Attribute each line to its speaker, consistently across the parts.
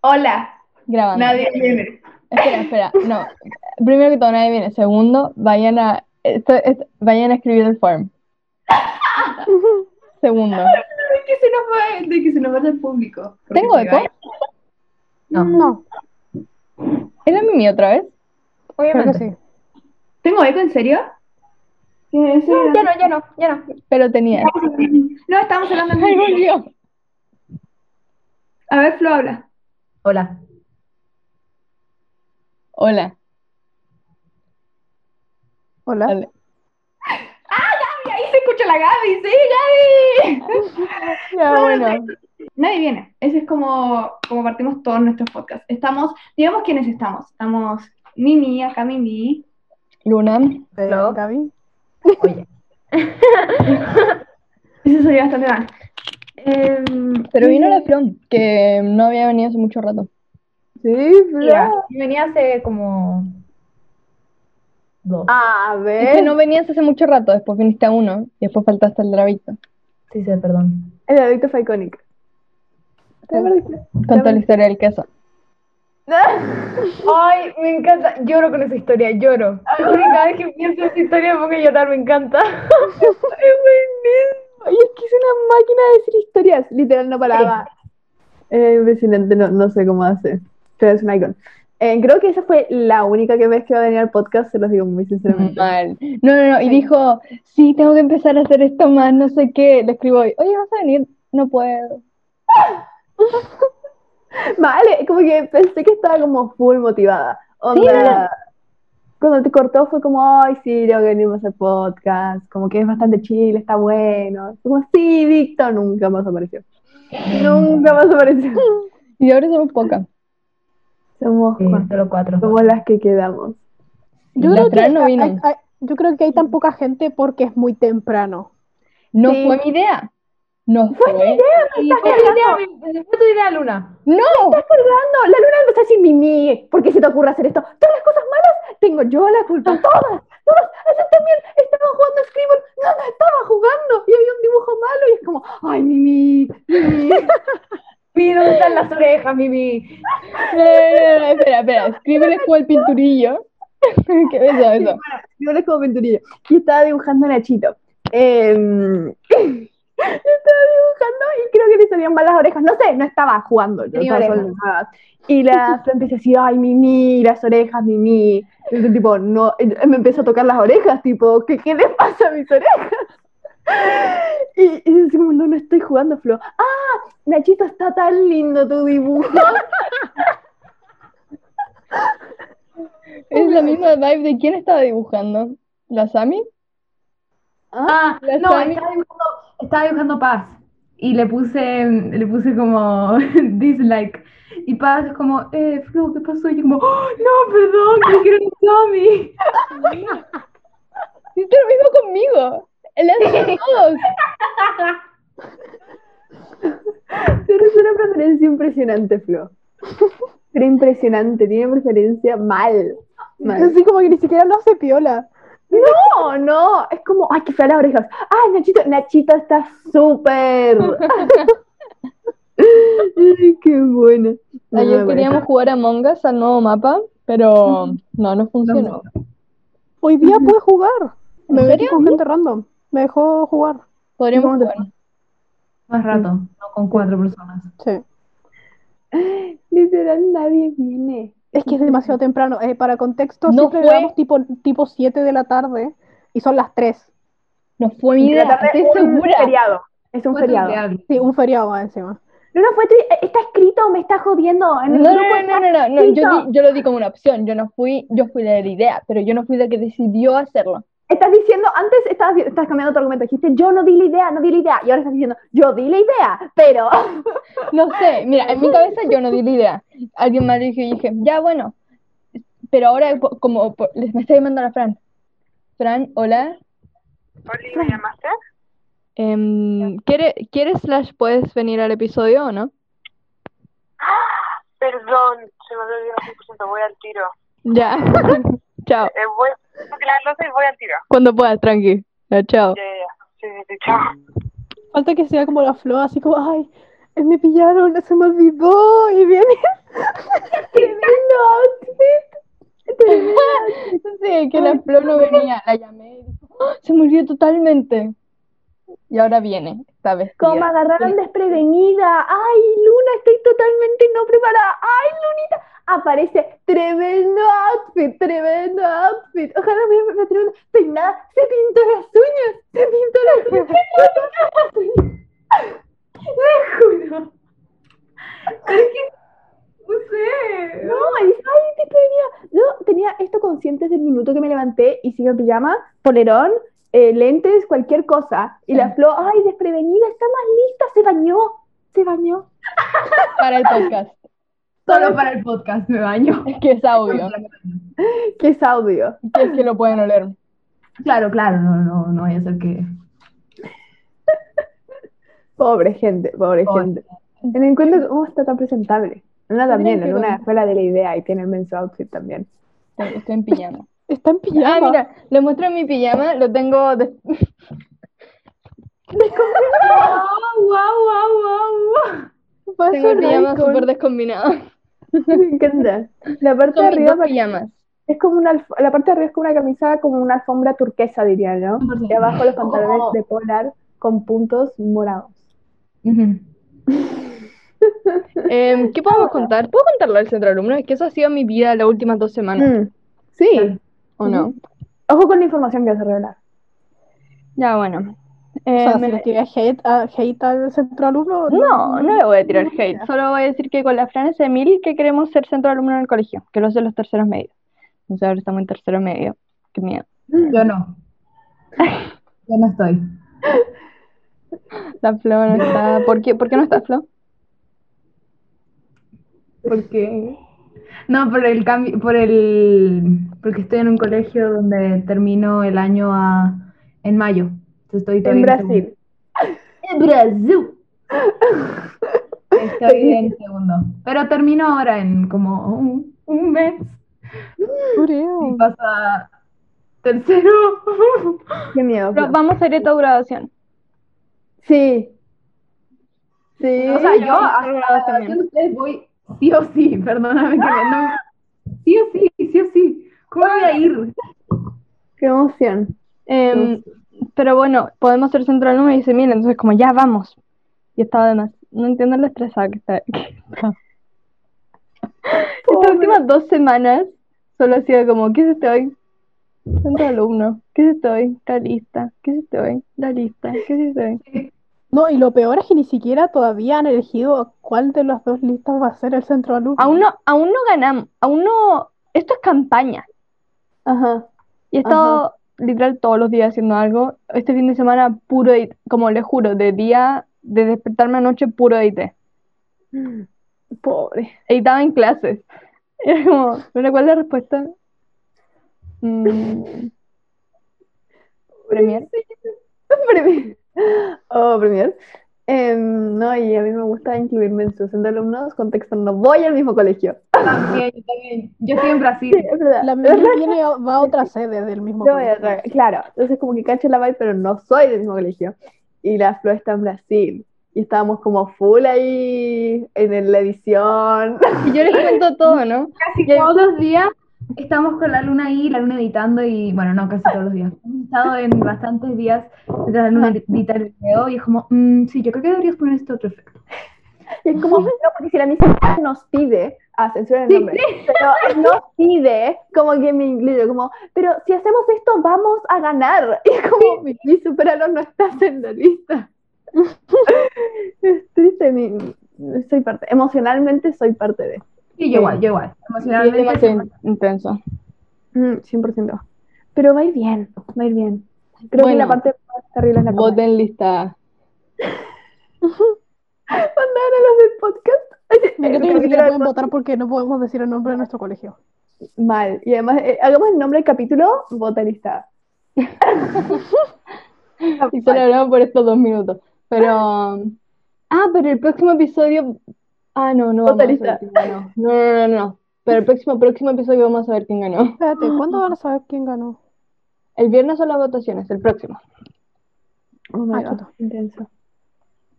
Speaker 1: Hola,
Speaker 2: Grabando.
Speaker 1: nadie viene.
Speaker 2: Espera, espera. No. Primero que todo, nadie viene. Segundo, vayan a, esto- esto- vayan a escribir el form. Segundo.
Speaker 1: De que se nos va, de que se nos vaya el público.
Speaker 2: ¿Tengo eco?
Speaker 1: vaya.
Speaker 3: No,
Speaker 4: No,
Speaker 2: ¿Era Mimi otra vez?
Speaker 4: creo que
Speaker 3: obviamente.
Speaker 4: sí.
Speaker 1: ¿Tengo eco en serio? Serio.
Speaker 3: Ya no, ya no, ya no.
Speaker 2: Pero tenía.
Speaker 1: No, estamos hablando en
Speaker 2: ¡Ay, volvió!
Speaker 1: A ver, Flo habla.
Speaker 3: Hola.
Speaker 2: Hola.
Speaker 4: Hola.
Speaker 2: Dale.
Speaker 1: Gaby, ahí se escucha la Gaby, sí, Gaby.
Speaker 2: Ya, bueno.
Speaker 1: Nadie viene. Ese es como, como partimos todos nuestros podcasts. Estamos, digamos quiénes estamos. Estamos Mimi, acá Mimi.
Speaker 2: Luna.
Speaker 4: Eh,
Speaker 3: Hello.
Speaker 4: Gaby.
Speaker 3: Oye.
Speaker 1: Eso sería bastante mal. Em,
Speaker 2: Pero vino la Flon, que no había venido hace mucho rato.
Speaker 4: Sí,
Speaker 3: yo venía hace como dos.
Speaker 4: A
Speaker 2: Es
Speaker 4: ver.
Speaker 2: que no venías hace mucho rato, después viniste a uno y después faltaste al Dravito.
Speaker 3: Sí, sí, perdón.
Speaker 4: El David fue icónico. ¿Te perdiste?
Speaker 2: Con toda la historia del queso.
Speaker 3: Ay, me encanta. Lloro con esa historia, lloro. Cada vez que pienso en esa historia me pongo a llorar, me encanta.
Speaker 4: Oye, es que es una máquina de decir historias. Literal, no paraba. Impresionante, no, no sé cómo hace. Pero es un icon. Eh, creo que esa fue la única que vez que va a venir al podcast, se los digo muy sinceramente.
Speaker 2: Mal. No, no, no. Y dijo, sí, tengo que empezar a hacer esto más, no sé qué. Le escribo hoy, oye, ¿vas a venir? No puedo.
Speaker 4: Vale, como que pensé que estaba como full motivada. Onda, cuando te cortó fue como, ay, sí, tengo que venir más al podcast, como que es bastante chill, está bueno. Fue como, sí, Víctor, nunca más apareció. Nunca más apareció.
Speaker 2: Y ahora somos pocas.
Speaker 4: Somos,
Speaker 3: Sí,
Speaker 4: cuatro,
Speaker 3: solo cuatro.
Speaker 4: somos las que quedamos.
Speaker 2: Yo
Speaker 4: creo, que
Speaker 2: no
Speaker 4: hay- yo creo que hay tan poca gente porque es muy temprano.
Speaker 2: No
Speaker 4: Sí.
Speaker 2: fue mi idea. No fue. mi
Speaker 3: Sí, fue tu idea, fue tu idea, Luna.
Speaker 2: No.
Speaker 4: estás cargando? La luna empezó a decir Mimi, ¿por qué se te ocurre hacer esto? Todas las cosas malas tengo yo la culpa, todas, todas. Ese también estaba jugando a Scribble, no, no estaba jugando y había un dibujo malo y es como, ay, Mimi, Mimi.
Speaker 3: Mimi, ¿dónde están las orejas, Mimi?
Speaker 2: No, no, no, no, espera, espera. Escríbele como el pinturillo. ¿Qué es eso? eso?
Speaker 4: Scribble es como pinturilla. Y estaba dibujando a Nachito. Em, estaba dibujando y creo que le salían mal las orejas. No sé, no estaba jugando. Yo estaba. Y la Fran empieza a decir, ay, Mimi, las orejas, Mimi. Y yo, tipo, no, eh, me empezó a tocar las orejas, tipo, ¿qué, qué le pasa a mis orejas? Y, y decimos, no, no estoy jugando, Flo. Ah, Nachito, está tan lindo tu dibujo.
Speaker 2: Es la misma vibe de quién estaba dibujando. ¿La Sami?
Speaker 3: Ah,
Speaker 2: La
Speaker 3: no, estaba dibujando, estaba dibujando Paz. Y le puse, le puse como dislike. Y Paz es como, eh, Flo, ¿qué pasó? Y yo como, "Oh, no, perdón, que quiero un Tommy.
Speaker 2: Hiciste lo mismo conmigo. Él hace todos.
Speaker 4: Tienes una preferencia impresionante, Flo. Pero impresionante, tiene preferencia mal. mal.
Speaker 5: Así como que ni siquiera lo hace piola.
Speaker 4: No, no, es como, ay, qué fea las orejas. Ay, Nachito, Nachito está súper. Ay, qué buena.
Speaker 2: Ayer
Speaker 4: bueno,
Speaker 2: queríamos jugar a Among Us al nuevo mapa, pero no, no funcionó.
Speaker 5: Hoy día pude jugar. Me
Speaker 2: ¿En
Speaker 5: metí
Speaker 2: serio?
Speaker 5: con gente random. Me dejó jugar.
Speaker 2: Podríamos
Speaker 4: ¿Cómo te
Speaker 2: jugar.
Speaker 3: Más rato, no con cuatro personas.
Speaker 5: Sí.
Speaker 4: Literal, nadie viene.
Speaker 5: Es que es demasiado temprano. Eh, para contexto,
Speaker 2: No
Speaker 5: siempre
Speaker 2: fue-
Speaker 5: grabamos tipo, tipo 7 de la tarde y son las 3.
Speaker 2: No fue mi idea, estoy
Speaker 4: un
Speaker 2: segura.
Speaker 4: feriado. Es un
Speaker 3: Fue
Speaker 4: feriado.
Speaker 5: Sí, un feriado más encima.
Speaker 4: No, no fue tu- eh, Está escrito, me está jodiendo. En
Speaker 2: No,
Speaker 4: el
Speaker 2: no,
Speaker 4: grupo
Speaker 2: no, no, no, no, no, Yo, di- yo lo di como una opción. Yo no fui, yo fui de la idea, pero yo no fui la que decidió hacerlo.
Speaker 4: Estás diciendo, antes estabas, estás cambiando tu argumento, dijiste yo no di la idea, no di la idea, y ahora estás diciendo yo di la idea, pero
Speaker 2: No sé, mira, en mi cabeza yo no di la idea. Alguien más dijo y dije, ya bueno. Pero ahora, como les me está llamando la Fran. Fran, hola.
Speaker 6: Oli, ¿me llamaste?
Speaker 2: Em, ¿quiere- ¿Quieres slash puedes venir al episodio o no?
Speaker 6: Perdón, se me olvidó el 100%, voy al tiro.
Speaker 2: Ya. chao.
Speaker 6: Eh, voy a las losa y voy al tiro.
Speaker 2: Cuando puedas, tranqui. Ya, chao.
Speaker 6: Ya, ya, ya. Sí, sí, chao.
Speaker 5: Falta que sea como la flor, así como, ay, Me pillaron, se me olvidó. Y viene.
Speaker 4: Tremendo outfit.
Speaker 2: Sí, que la flor no venía. La llamé y dijo, "Ah, se me olvidó totalmente. Y ahora viene, esta vez.
Speaker 4: Como me agarraron desprevenida. Ay, Luna, estoy totalmente no preparada. Ay, Lunita. Aparece tremendo outfit, tremendo outfit. Ojalá me, me tremendo. Peinada, se pintó las uñas, se pintó las uñas, se pintó las uñas.
Speaker 3: Te juro. Es que, no sé.
Speaker 4: No, ay, desprevenida. Yo tenía esto consciente desde el minuto que me levanté y sigo en pijama, polerón, eh, lentes, cualquier cosa. Y la flor, ay, desprevenida, está más lista, se bañó, se bañó.
Speaker 2: Para el podcast.
Speaker 3: Solo para el podcast me baño.
Speaker 2: Es que es audio.
Speaker 4: ¿Qué es audio?
Speaker 2: Que es que lo pueden oler.
Speaker 3: Claro, claro, no, no, no vaya a ser que.
Speaker 4: Pobre gente, pobre
Speaker 3: Pobre.
Speaker 4: gente. Ten en cuenta cómo está tan presentable. Luna también,
Speaker 2: que
Speaker 4: Luna fue la de la idea y tiene el men's outfit también.
Speaker 2: Estoy, estoy en pijama.
Speaker 5: Está en pijama.
Speaker 2: Ah, mira, le muestro mi pijama, lo tengo de-
Speaker 3: ¡Wow, wow, wow,
Speaker 4: Paso
Speaker 2: tengo el pijama súper descombinado.
Speaker 4: Me encanta. La parte
Speaker 2: Son
Speaker 4: de
Speaker 2: mis
Speaker 4: arriba
Speaker 2: dos
Speaker 4: pare-
Speaker 2: pijamas.
Speaker 4: es como una la parte de arriba es como una camisa como una alfombra turquesa diría, ¿no? Y abajo los pantalones de polar con puntos morados.
Speaker 3: wow!
Speaker 2: Em, ¿qué podemos contar? ¿Puedo contarlo del centro alumno? Es que eso ha sido mi vida las últimas dos semanas,
Speaker 4: Mm, Sí.
Speaker 2: ¿O no?
Speaker 4: Ojo con la información que vas a revelar.
Speaker 2: Ya, bueno.
Speaker 5: O sea,
Speaker 2: Em,
Speaker 5: si le tiré hate, a- hate al centro alumno.
Speaker 2: No, no le voy a tirar hate. Solo voy a decir que con la Fran es Emil que queremos ser centro alumno en el colegio, que lo sé los terceros medios. Entonces ahora estamos en tercero medio. Qué miedo.
Speaker 3: Yo no. Yo no estoy.
Speaker 2: La Flo no está. ¿Por qué, ¿Por qué no está Flo?
Speaker 3: Porque. No, por el cambio, por el. Porque estoy en un colegio donde termino el año a, en mayo. Entonces estoy
Speaker 4: En Brasil.
Speaker 3: En Brasil. Estoy en segundo. Pero termino ahora en como un, un mes. Y pasa tercero.
Speaker 4: Qué miedo.
Speaker 2: Pero vamos a ir a tu graduación.
Speaker 4: Sí. Sí.
Speaker 3: O sea, yo a
Speaker 2: Yo
Speaker 3: la
Speaker 2: también.
Speaker 3: graduación de ustedes voy sí o sí. Perdóname que me- no. Sí o sí, sí o sí. ¿Cómo voy a ir?
Speaker 4: Qué emoción.
Speaker 2: Em, pero bueno, podemos ser centro alumno y dice, mira, entonces como ya vamos. Y estaba además, no entiendo lo estresada que está. que está. Estas últimas dos semanas solo ha sido como, ¿qué es este hoy? Centro alumno, ¿qué es este hoy? La lista, ¿qué es este hoy? La lista, ¿qué es este hoy?
Speaker 5: No, y lo peor es que ni siquiera todavía han elegido cuál de las dos listas va a ser el centro alumno.
Speaker 2: Aún no, aún no ganamos, aún no, esto es campaña.
Speaker 4: Ajá.
Speaker 2: Y he estado literal todos los días haciendo algo. Este fin de semana puro edit, como les juro, de día, de despertarme anoche puro edité.
Speaker 4: Pobre.
Speaker 2: Editaba en clases. Era como, ¿pero cuál es la respuesta? Mm, Premier.
Speaker 4: Premier. Oh, Premier. Em, no, y a mí me gusta incluirme en sus de alumnos. Contexto, no voy al mismo colegio.
Speaker 3: También, yo también. Yo estoy en Brasil.
Speaker 4: Es verdad.
Speaker 5: La mía viene va a otra sede del mismo
Speaker 4: Yo voy a
Speaker 5: colegio.
Speaker 4: claro, entonces como que cacho la vibe, pero no soy del mismo colegio. Y la Flo está en Brasil. Y estábamos como full ahí en la edición.
Speaker 2: Y yo les cuento todo, ¿no?
Speaker 3: Casi todos los días estamos con la luna ahí, la luna editando y, bueno, no, casi todos los días. Hemos estado en bastantes días mientras la luna edita el video y es como, "Mm, sí, yo creo que deberías poner este otro efecto.
Speaker 4: Y es como, no, porque si la misa nos pide, ah, censura el nombre, pero nos pide como que me incluyo, como, pero si hacemos esto vamos a ganar. Y es como, mi superalo no estás en la lista. es triste, mi, soy parte, emocionalmente soy parte de.
Speaker 3: Sí, yo igual, yo igual. Emocionalmente.
Speaker 2: demasiado intenso.
Speaker 4: Mm, 100%. Pero va a ir bien, va a ir bien. Creo que la parte más terrible es la.
Speaker 2: Voten lista.
Speaker 4: Mandaron a los del podcast.
Speaker 5: Que siquiera
Speaker 4: del
Speaker 5: pueden votar porque no podemos decir el nombre de nuestro colegio.
Speaker 4: Mal. Y además, eh, hagamos el nombre del capítulo, vota lista.
Speaker 2: Y solo hablamos por estos dos minutos. Pero. Ah, pero el próximo episodio. Ah, no, no vamos a saber quién ganó. No, no, no, no. Pero el próximo, próximo episodio vamos a ver quién ganó.
Speaker 5: Espérate, ¿cuándo van a saber quién ganó?
Speaker 2: El viernes son las votaciones, el próximo.
Speaker 4: Oh my
Speaker 5: Ah,
Speaker 4: God, intenso.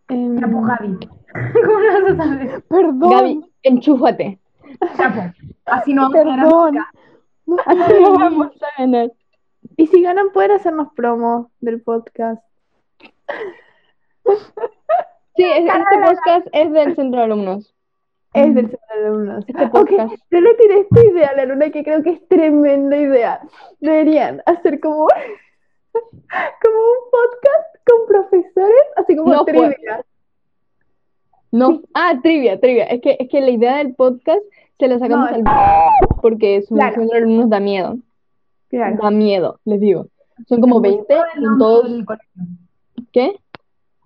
Speaker 5: Em,
Speaker 3: pues, Gaby. ¿Cómo no vas a saber?
Speaker 5: perdón,
Speaker 2: Gaby, enchúfate.
Speaker 3: Pues. Así no vamos a ganar
Speaker 5: perdón.
Speaker 3: nunca.
Speaker 2: Así no vamos a ganar.
Speaker 4: Y si ganan, pueden hacernos promo del podcast.
Speaker 2: Sí, es- este podcast es del centro de alumnos.
Speaker 4: Es del centro de alumnos.
Speaker 2: Este podcast.
Speaker 4: yo le tiré esta idea a la luna que creo que es tremenda idea. Deberían hacer como, como un podcast con profesores, así como
Speaker 2: No,
Speaker 4: trivia.
Speaker 2: No. Ah, trivia, trivia. Es que, es que la idea del podcast se la sacamos
Speaker 4: No,
Speaker 2: al porque su
Speaker 4: Claro.
Speaker 2: centro de alumnos da miedo.
Speaker 4: Claro.
Speaker 2: Da miedo, les digo. Son como 20
Speaker 3: El
Speaker 2: en todos. ¿Qué?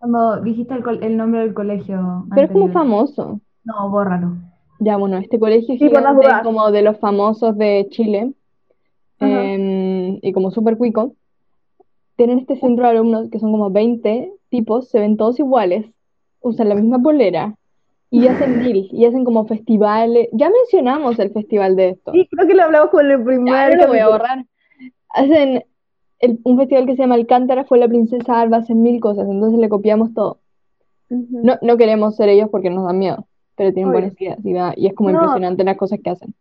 Speaker 3: Cuando dijiste el, el nombre del colegio.
Speaker 2: Pero es como famoso.
Speaker 3: No, bórralo.
Speaker 2: Ya, bueno, este colegio es
Speaker 4: Sí,
Speaker 2: gigante, como de los famosos de Chile, em, y como súper cuico, tienen este centro de alumnos que son como 20 tipos, se ven todos iguales, usan la misma polera, y hacen deal, y hacen como festivales. Ya mencionamos el festival de esto.
Speaker 4: Sí, creo que lo hablamos con el
Speaker 2: Ya,
Speaker 4: primer
Speaker 2: no lo voy a borrar. Hacen el- un festival que se llama Alcántara, fue la princesa Alba, hacen mil cosas, entonces le copiamos todo.
Speaker 4: Ujú.
Speaker 2: No, no queremos ser ellos porque nos da miedo, pero tienen
Speaker 4: Obvio.
Speaker 2: buenas ideas y, da- y es como
Speaker 4: No.
Speaker 2: impresionante las cosas que hacen.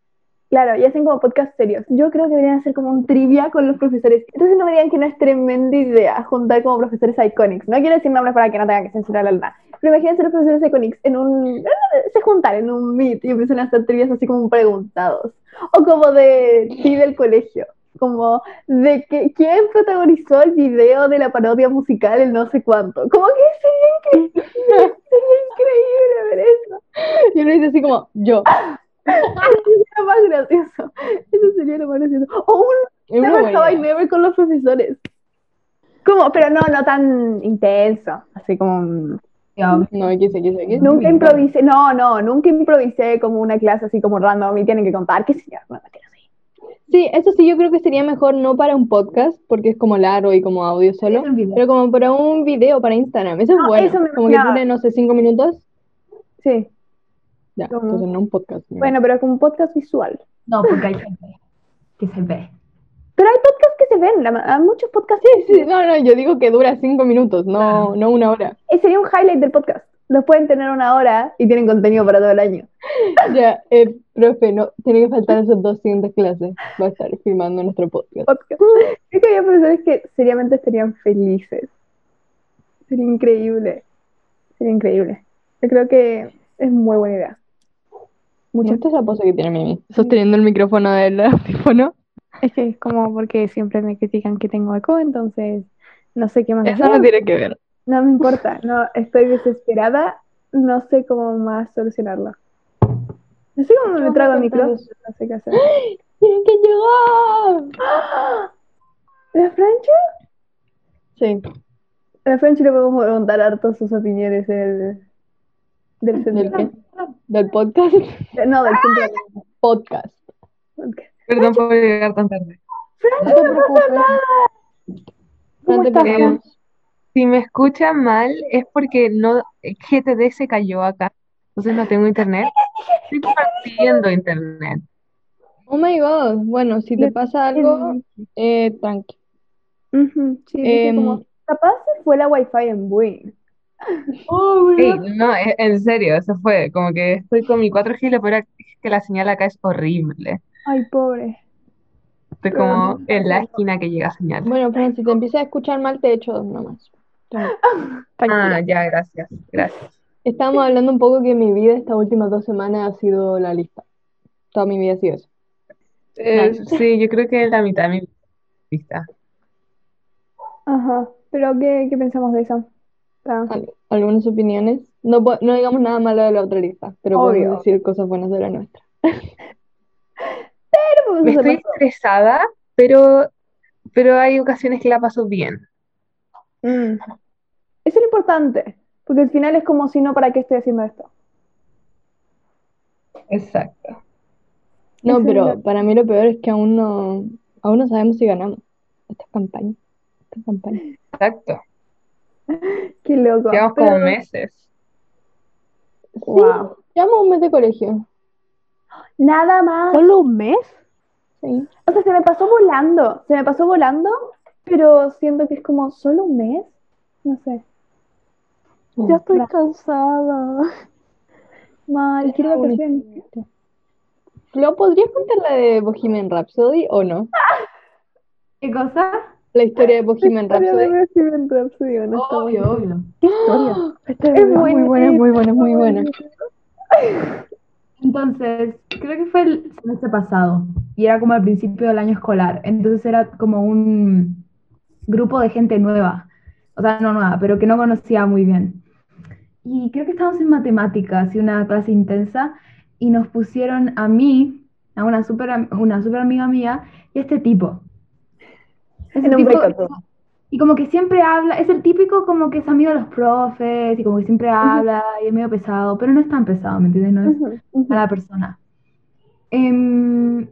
Speaker 4: Claro, y hacen como podcast serios. Yo creo que deberían hacer como un trivia con los profesores. Entonces no me digan que no es tremenda idea juntar como profesores iconics. No quiero decir nombres para que no tengan que censurar la luna. Pero imagínense los profesores iconics en un... se juntan en un meet y empiezan a hacer trivias así como preguntados. O como de sí del colegio. Como de que quién protagonizó el video de la parodia musical el no sé cuánto. Como que sería increíble. sería increíble ver eso.
Speaker 2: Y uno dice así como, yo.
Speaker 4: Eso sería lo más gracioso. Eso sería lo más gracioso. O un Never I. Never con los profesores. Como, pero no, no tan intenso. Así como.
Speaker 2: No, X, X, X.
Speaker 4: Nunca improvisé. No, no, nunca improvisé como una clase así como random y tienen que contar. ¿Qué señor? No, mentira, sí.
Speaker 2: Sí, eso sí, yo creo que sería mejor no para un podcast, porque es como largo y como audio solo, pero como para un video para Instagram. Eso es
Speaker 4: No,
Speaker 2: bueno.
Speaker 4: eso me
Speaker 2: Como que
Speaker 4: imaginaba.
Speaker 2: dure, no sé, cinco minutos.
Speaker 4: Sí.
Speaker 2: Ya, entonces no un podcast. no.
Speaker 4: Bueno, pero como un podcast visual.
Speaker 3: No, porque hay gente que se ve.
Speaker 4: Pero hay podcasts que se ven. la muchos podcasts.
Speaker 2: Sí, no, no, yo digo que dura cinco minutos, no,
Speaker 3: Claro.
Speaker 2: no una hora.
Speaker 4: Eh, Sería un highlight del podcast. Los pueden tener una hora y tienen contenido para todo el año.
Speaker 2: Ya, eh, profe, no, tiene que faltar esas dos siguientes clases. Va a estar filmando nuestro podcast.
Speaker 4: podcast. Creo que había profesores que seriamente estarían felices. Sería increíble. Sería increíble. Yo creo que es muy buena idea. Mucho.
Speaker 2: gusta esa pose que tiene Mimi, sosteniendo el micrófono del audífono.
Speaker 4: Es que es como porque siempre me critican que tengo eco, entonces no sé qué más
Speaker 2: Eso
Speaker 4: hacer.
Speaker 2: no tiene que ver.
Speaker 4: No me importa, no, estoy desesperada, no sé cómo más solucionarlo. No sé cómo me trago
Speaker 2: a
Speaker 4: el micrófono, no sé qué hacer.
Speaker 2: ¡Tienen que llegar!
Speaker 4: ¿La Francho?
Speaker 2: Sí,
Speaker 4: A la Francho le podemos preguntar harto sus opiniones del, del
Speaker 2: ¿del
Speaker 4: centro.
Speaker 2: qué? ¿Del podcast?
Speaker 4: No, del centro.
Speaker 2: Podcast.
Speaker 7: Perdón por llegar tan tarde.
Speaker 2: No te preocupes. No te
Speaker 4: estás?
Speaker 7: Si me escuchan mal es porque no GTD se cayó acá. Entonces no tengo internet. Estoy compartiendo internet.
Speaker 2: Oh my god. Bueno, si te pasa algo, eh, tranqui.
Speaker 4: Sí,
Speaker 2: Em,
Speaker 4: como, capaz se fue la wifi en Wii.
Speaker 7: Sí, no, e- en serio, eso fue. Como que estoy con mi 4G y lo peor es que la señal acá es horrible.
Speaker 4: Ay, pobre.
Speaker 7: Estoy como en la esquina que llega señal.
Speaker 2: Bueno, Fran, si te empiezas a escuchar mal, te echo dos nomás.
Speaker 7: Ah, ya, gracias, gracias.
Speaker 2: Estábamos hablando un poco que mi vida estas últimas dos semanas ha sido la lista. Toda mi vida ha sido eso.
Speaker 7: Eh, sí, yo creo que es la mitad de mi lista.
Speaker 4: Ajá, pero ¿qué, qué pensamos de eso?
Speaker 2: ¿Algunas opiniones? No, no digamos nada malo de la otra lista, pero
Speaker 4: Obvio.
Speaker 2: podemos decir cosas buenas de la nuestra.
Speaker 4: Pero
Speaker 7: Me estoy estresada, pero, pero hay ocasiones que la paso bien.
Speaker 4: Mm. Eso es lo importante, porque al final es como si no, ¿para qué estoy haciendo esto?
Speaker 7: Exacto.
Speaker 2: No,
Speaker 4: Eso
Speaker 2: pero
Speaker 4: lo-
Speaker 2: para mí lo peor es que aún no, aún no sabemos si ganamos esta campaña. Esta campaña.
Speaker 7: Exacto.
Speaker 4: Qué loco.
Speaker 7: Llevamos como
Speaker 4: Pero-
Speaker 7: meses.
Speaker 4: Wow.
Speaker 2: Llevamos un mes de colegio.
Speaker 4: Nada más.
Speaker 5: ¿Solo un mes?
Speaker 2: Sí.
Speaker 4: O sea, se me pasó volando, se me pasó volando, pero siento que es como solo un mes, no sé.
Speaker 5: Ya estoy cansada. Mal, quiero vacaciones.
Speaker 2: Flo, ¿podrías contar la de Bohemian Rhapsody o no?
Speaker 3: ¿Qué cosa?
Speaker 2: La historia de Bohemian
Speaker 4: Historia de
Speaker 2: Rhapsody.
Speaker 4: Bohemian Rhapsody, honestamente.
Speaker 3: Obvio, obvio.
Speaker 5: Historia.
Speaker 2: Esta es
Speaker 4: Es
Speaker 2: muy
Speaker 4: buena,
Speaker 2: buena, muy buena, muy buena.
Speaker 3: Entonces, creo que fue el semestre pasado y era como al principio del año escolar. Entonces era como un grupo de gente nueva, o sea, no nueva, pero que no conocía muy bien. Y creo que estábamos en matemáticas y una clase intensa y nos pusieron a mí, a una super, una super amiga mía y a este tipo. Ese
Speaker 4: En un
Speaker 3: tipo- y como que siempre habla, es el típico como que es amigo de los profes y como que siempre habla y es medio pesado, pero no es tan pesado, ¿me entiendes? No es
Speaker 4: Ujú, ujú.
Speaker 3: mala persona. Em,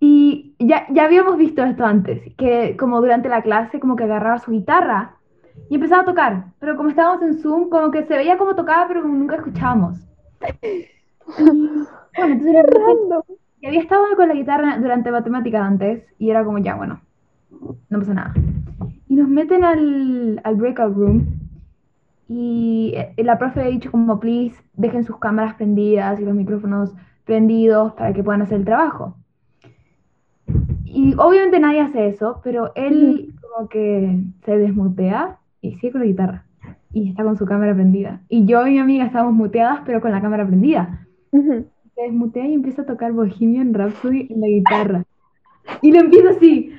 Speaker 3: y ya, ya habíamos visto esto antes, que como durante la clase como que agarraba su guitarra y empezaba a tocar, pero como estábamos en Zoom, como que se veía como tocaba, pero nunca escuchábamos. Bueno, entonces repente- y había estado con la guitarra durante matemáticas antes y era como ya, bueno, no pasa nada. Y nos meten al, al breakout room y eh, la profe ha dicho como, please, dejen sus cámaras prendidas y los micrófonos prendidos para que puedan hacer el trabajo. Y obviamente nadie hace eso, pero él como que se desmutea y sigue con la guitarra. Y está con su cámara prendida. Y yo y mi amiga estábamos muteadas, pero con la cámara prendida. Se desmutea y empieza a tocar Bohemian Rhapsody en la guitarra. Y lo empieza así,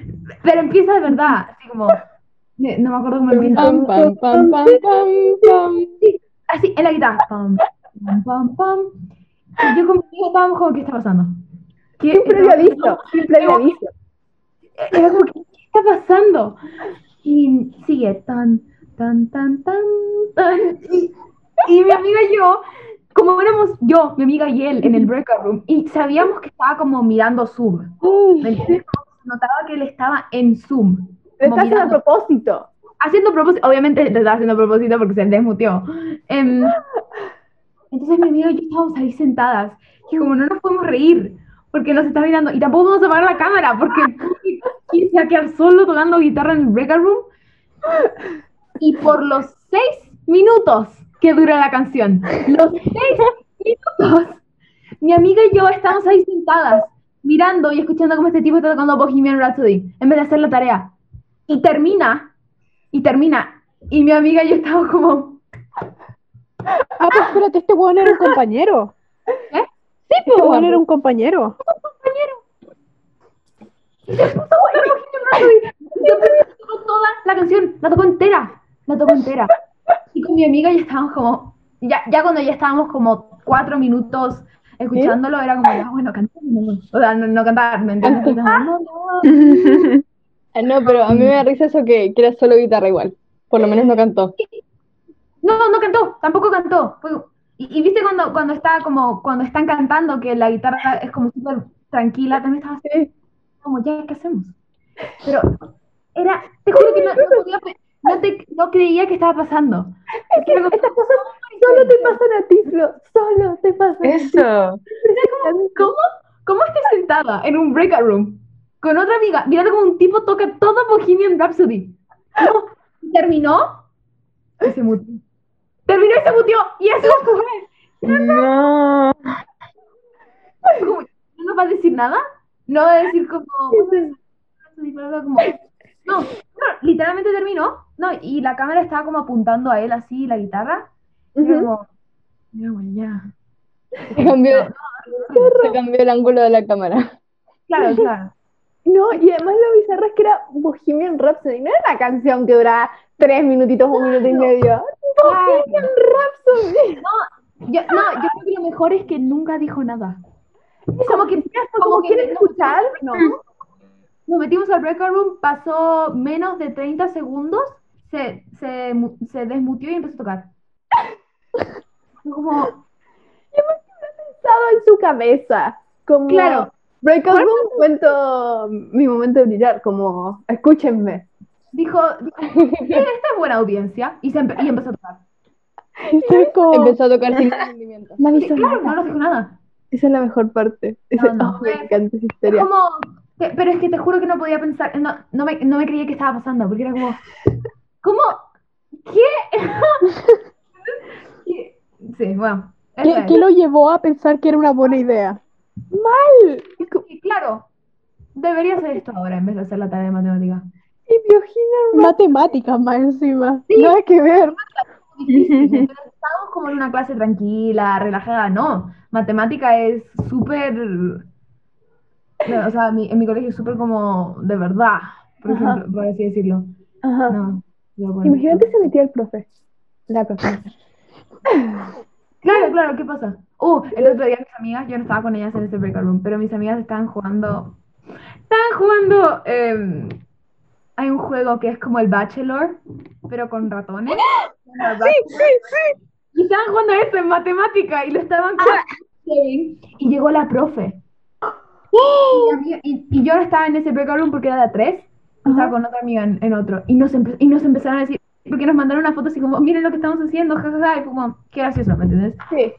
Speaker 3: pero empieza de verdad, así como, no me acuerdo cómo empieza.
Speaker 2: Pam, pam, pam, pam, pam, pam.
Speaker 3: Sí, así, en la guitarra. Pam, pam, pam, pam. Y yo con mi amiga estábamos como, ¿qué está pasando? ¿Qué
Speaker 4: Sin previo aviso, sin previo aviso.
Speaker 3: Era como, ¿qué está pasando? Y sigue, tan, tan, tan, tan, tan. Y, y mi amiga y yo, como éramos yo, mi amiga y él en el breakout room, y sabíamos que estaba como mirando Zoom. Notaba que él estaba en Zoom.
Speaker 4: Lo está haciendo a propósito.
Speaker 3: haciendo propósito, obviamente lo estaba haciendo a propósito porque se desmuteó. Em, entonces mi amiga y yo estábamos ahí sentadas y como no nos podemos reír porque nos está mirando y tampoco podemos apagar la cámara porque ¿quién se va a quedar solo tocando guitarra en el breakout room? Y por los seis minutos que dura la canción, los seis minutos, mi amiga y yo estamos ahí sentadas mirando y escuchando cómo este tipo está tocando Bohemian Rhapsody en vez de hacer la tarea. Y termina y termina. Y mi amiga y yo estamos como,
Speaker 5: Ah, pues espérate, este weón era un compañero.
Speaker 3: ¿eh?
Speaker 5: Este weón era un compañero.
Speaker 3: Bohemian Rhapsody. Y tocó toda la canción, la tocó entera, la tocó entera. Y con mi amiga ya estábamos como, ya, ya cuando ya estábamos como cuatro minutos escuchándolo, era como, ya, bueno, cantamos. O sea, no, no cantar, ¿me entiendes? No, no, no.
Speaker 2: Ah, No, pero a mí me da risa eso que, que era solo guitarra igual. Por lo menos no cantó.
Speaker 3: No, no cantó, tampoco cantó. Fue- y, y viste cuando, cuando está como, cuando están cantando, que la guitarra es como súper tranquila, también estaba así, como, ya, ¿qué hacemos? Pero era, te juro que no, no podía no, te, no creía que estaba pasando. Era como-
Speaker 4: Estas cosas solo te pasan a ti, Flo. Solo te pasan a ti.
Speaker 7: Eso.
Speaker 3: ¿Cómo? ¿Cómo estás sentada en un breakout room con otra amiga, mirando como un tipo toca todo Bohemian Rhapsody? Y terminó y se. Terminó y se mutió. Y eso fue.
Speaker 7: No.
Speaker 3: ¿Cómo? ¿No va a decir nada? No va a decir como... como no, no, literalmente terminó. No, y la cámara estaba como apuntando a él así, la guitarra. Y era
Speaker 4: Ujú.
Speaker 3: como... Mira, güey, ya.
Speaker 2: Se cambió, se cambió el ángulo de la cámara.
Speaker 3: Claro, claro.
Speaker 4: No, y además lo bizarro es que era Bohemian Rhapsody. No era una canción que duraba tres minutitos, un minuto y medio. Bohemian Rhapsody.
Speaker 3: Yo, no, yo creo que lo mejor es que nunca dijo nada.
Speaker 4: Como que, como
Speaker 3: que
Speaker 4: quieren
Speaker 3: no-
Speaker 4: escuchar, no.
Speaker 3: Nos metimos al breakout room, pasó menos de 30 segundos, se, se, mu- se desmutió y empezó a tocar. Como,
Speaker 4: Pensado en su cabeza. Como,
Speaker 3: Claro.
Speaker 4: Breakout Room, cuento mi momento de brillar. Como, escúchenme.
Speaker 3: dijo, dijo, "Eh, esta es buena audiencia, y, se empe- y empezó a tocar.
Speaker 5: Como.
Speaker 2: Empezó a tocar sin entendimiento.
Speaker 4: Avisó
Speaker 3: Claro, no nos dijo nada.
Speaker 4: Esa es la mejor parte. Esa-
Speaker 3: No, no.
Speaker 4: oh, me encanta esa
Speaker 3: Es
Speaker 4: historia.
Speaker 3: como, pero es que te juro que no podía pensar, no, no me, no me creía que estaba pasando, porque era como, ¿cómo? Y- Sí, bueno.
Speaker 5: ¿Qué, qué lo llevó a pensar que era una buena idea?
Speaker 3: Y claro, debería hacer esto ahora en vez de hacer la tarea de matemática.
Speaker 4: Y biogenia
Speaker 5: Matemáticas más encima. Nada que ver.
Speaker 3: Estábamos como en una clase tranquila, relajada. No, matemática es súper. no, o sea, mi- en mi colegio es súper como de verdad, por
Speaker 4: Ajá.
Speaker 3: ejemplo, por así decirlo.
Speaker 4: Ajá.
Speaker 3: No, bueno,
Speaker 4: Imagínate se metía el profe. La profesora.
Speaker 3: Claro, claro, ¿qué pasa? Uh, el otro día mis amigas, yo no estaba con ellas en ese breakout room, pero mis amigas estaban jugando. Estaban jugando. em, hay un juego que es como el Bachelor, pero con ratones. Sí, sí, sí. Y estaban jugando eso en matemática y lo estaban y llegó la profe. Y, amiga- y- y yo no estaba en ese breakout room porque era de a tres, estaba con otra amiga en, en otro. Y nos, y nos empezaron a decir, porque nos mandaron una foto así como, miren lo que estamos haciendo, jajaja, y fue como, qué gracioso, ¿me entiendes?
Speaker 4: Sí.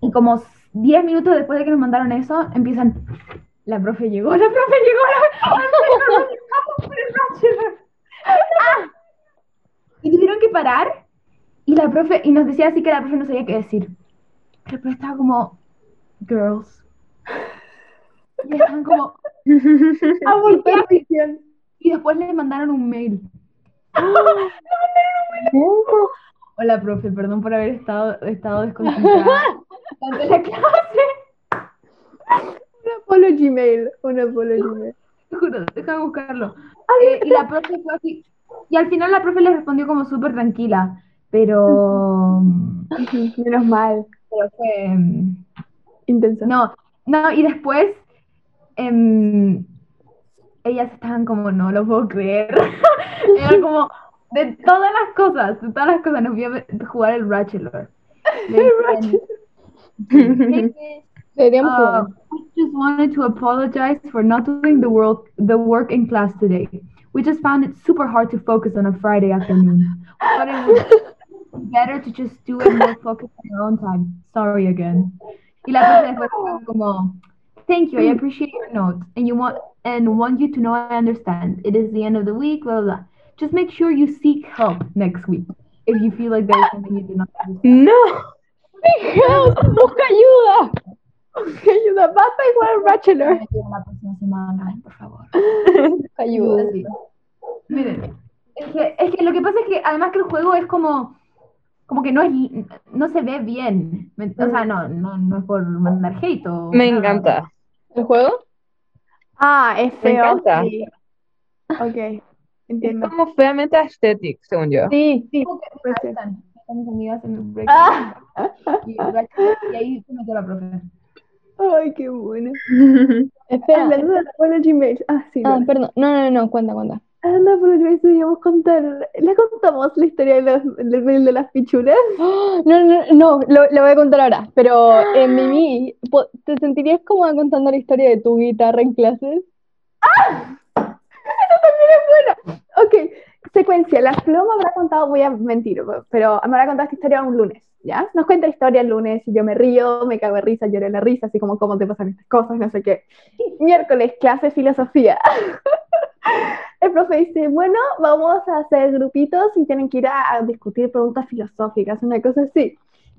Speaker 3: Y como 10 minutos después de que nos mandaron eso, empiezan, la profe llegó, la profe llegó, la. ¡Ah! Y tuvieron que parar, y la profe, y nos decía así que la profe no sabía qué decir. La profe estaba como, girls. Y estaban como,
Speaker 4: Abortar misión.
Speaker 3: y después les mandaron un mail. Hola, profe, perdón por haber estado, estado desconcentrada durante la clase.
Speaker 4: Un apology mail. Un apology mail.
Speaker 3: Te juro, deja de buscarlo. Eh, y la profe fue así. Y al final la profe le respondió como súper tranquila, pero,
Speaker 4: Menos mal.
Speaker 3: pero fue... em,
Speaker 4: Intensa.
Speaker 3: No, no, y después em, ellas estaban como, no lo puedo creer. Era como, de todas las cosas, de todas las cosas, nos vio jugar el. Le decían,
Speaker 2: Deberíamos
Speaker 3: Uh, we just wanted to apologize for not doing the work the work in class today. We just found it super hard to focus on a Friday afternoon. Thought it be better to just do it more focused on your own time. Sorry again. Y la después fue como, Thank you, I appreciate your note, and you want and want you to know I understand. It is the end of the week, blah blah. blah. Just make sure you seek help next week if you feel like there is something you do not understand.
Speaker 7: No.
Speaker 2: ¡Busca ayuda!
Speaker 4: Que ayuda. Basta de jugar al Bachelor.
Speaker 3: La próxima semana, por favor.
Speaker 2: Busca ayuda.
Speaker 3: Sí. Miren, es que, es que lo que pasa es que además que el juego es como, como que no es, no se ve bien. O sea, no, no, no es por mandar hate o
Speaker 7: Me encanta.
Speaker 2: ¿El juego?
Speaker 4: Ah, es
Speaker 7: Me
Speaker 4: feo.
Speaker 7: encanta.
Speaker 4: sí. Ok.
Speaker 7: Es
Speaker 4: Entiendo.
Speaker 7: como feamente aesthetic, según yo.
Speaker 2: Sí, sí.
Speaker 3: Como que
Speaker 4: Puede ser.
Speaker 3: están, están mis amigas en el break.
Speaker 4: Ah.
Speaker 3: Y, y ahí se metió la profe.
Speaker 4: Ay, qué bueno.
Speaker 2: Espera.
Speaker 4: Hablando de apology mails. Ah, sí.
Speaker 2: Ah, perdón. No, no, no, cuenta, cuenta.
Speaker 4: Hablando de apology mails, deberíamos contar. ¿Le contamos la historia de los- del mail de las pichulas?
Speaker 2: ¡Ah! No, no, no, lo, lo voy a contar ahora. Pero en Mimi, ¿te sentirías cómoda contando la historia de tu guitarra en clases?
Speaker 4: Ok, secuencia. La Flo me habrá contado, voy a mentir, pero me habrá contado esta historia un lunes, ¿ya? Nos cuenta la historia el lunes y yo me río, me cago de risa, lloré la risa, así como cómo te pasan estas cosas, no sé qué. Miércoles, clase filosofía. El profe dice, bueno, vamos a hacer grupitos y tienen que ir a, a discutir preguntas filosóficas, una cosa así.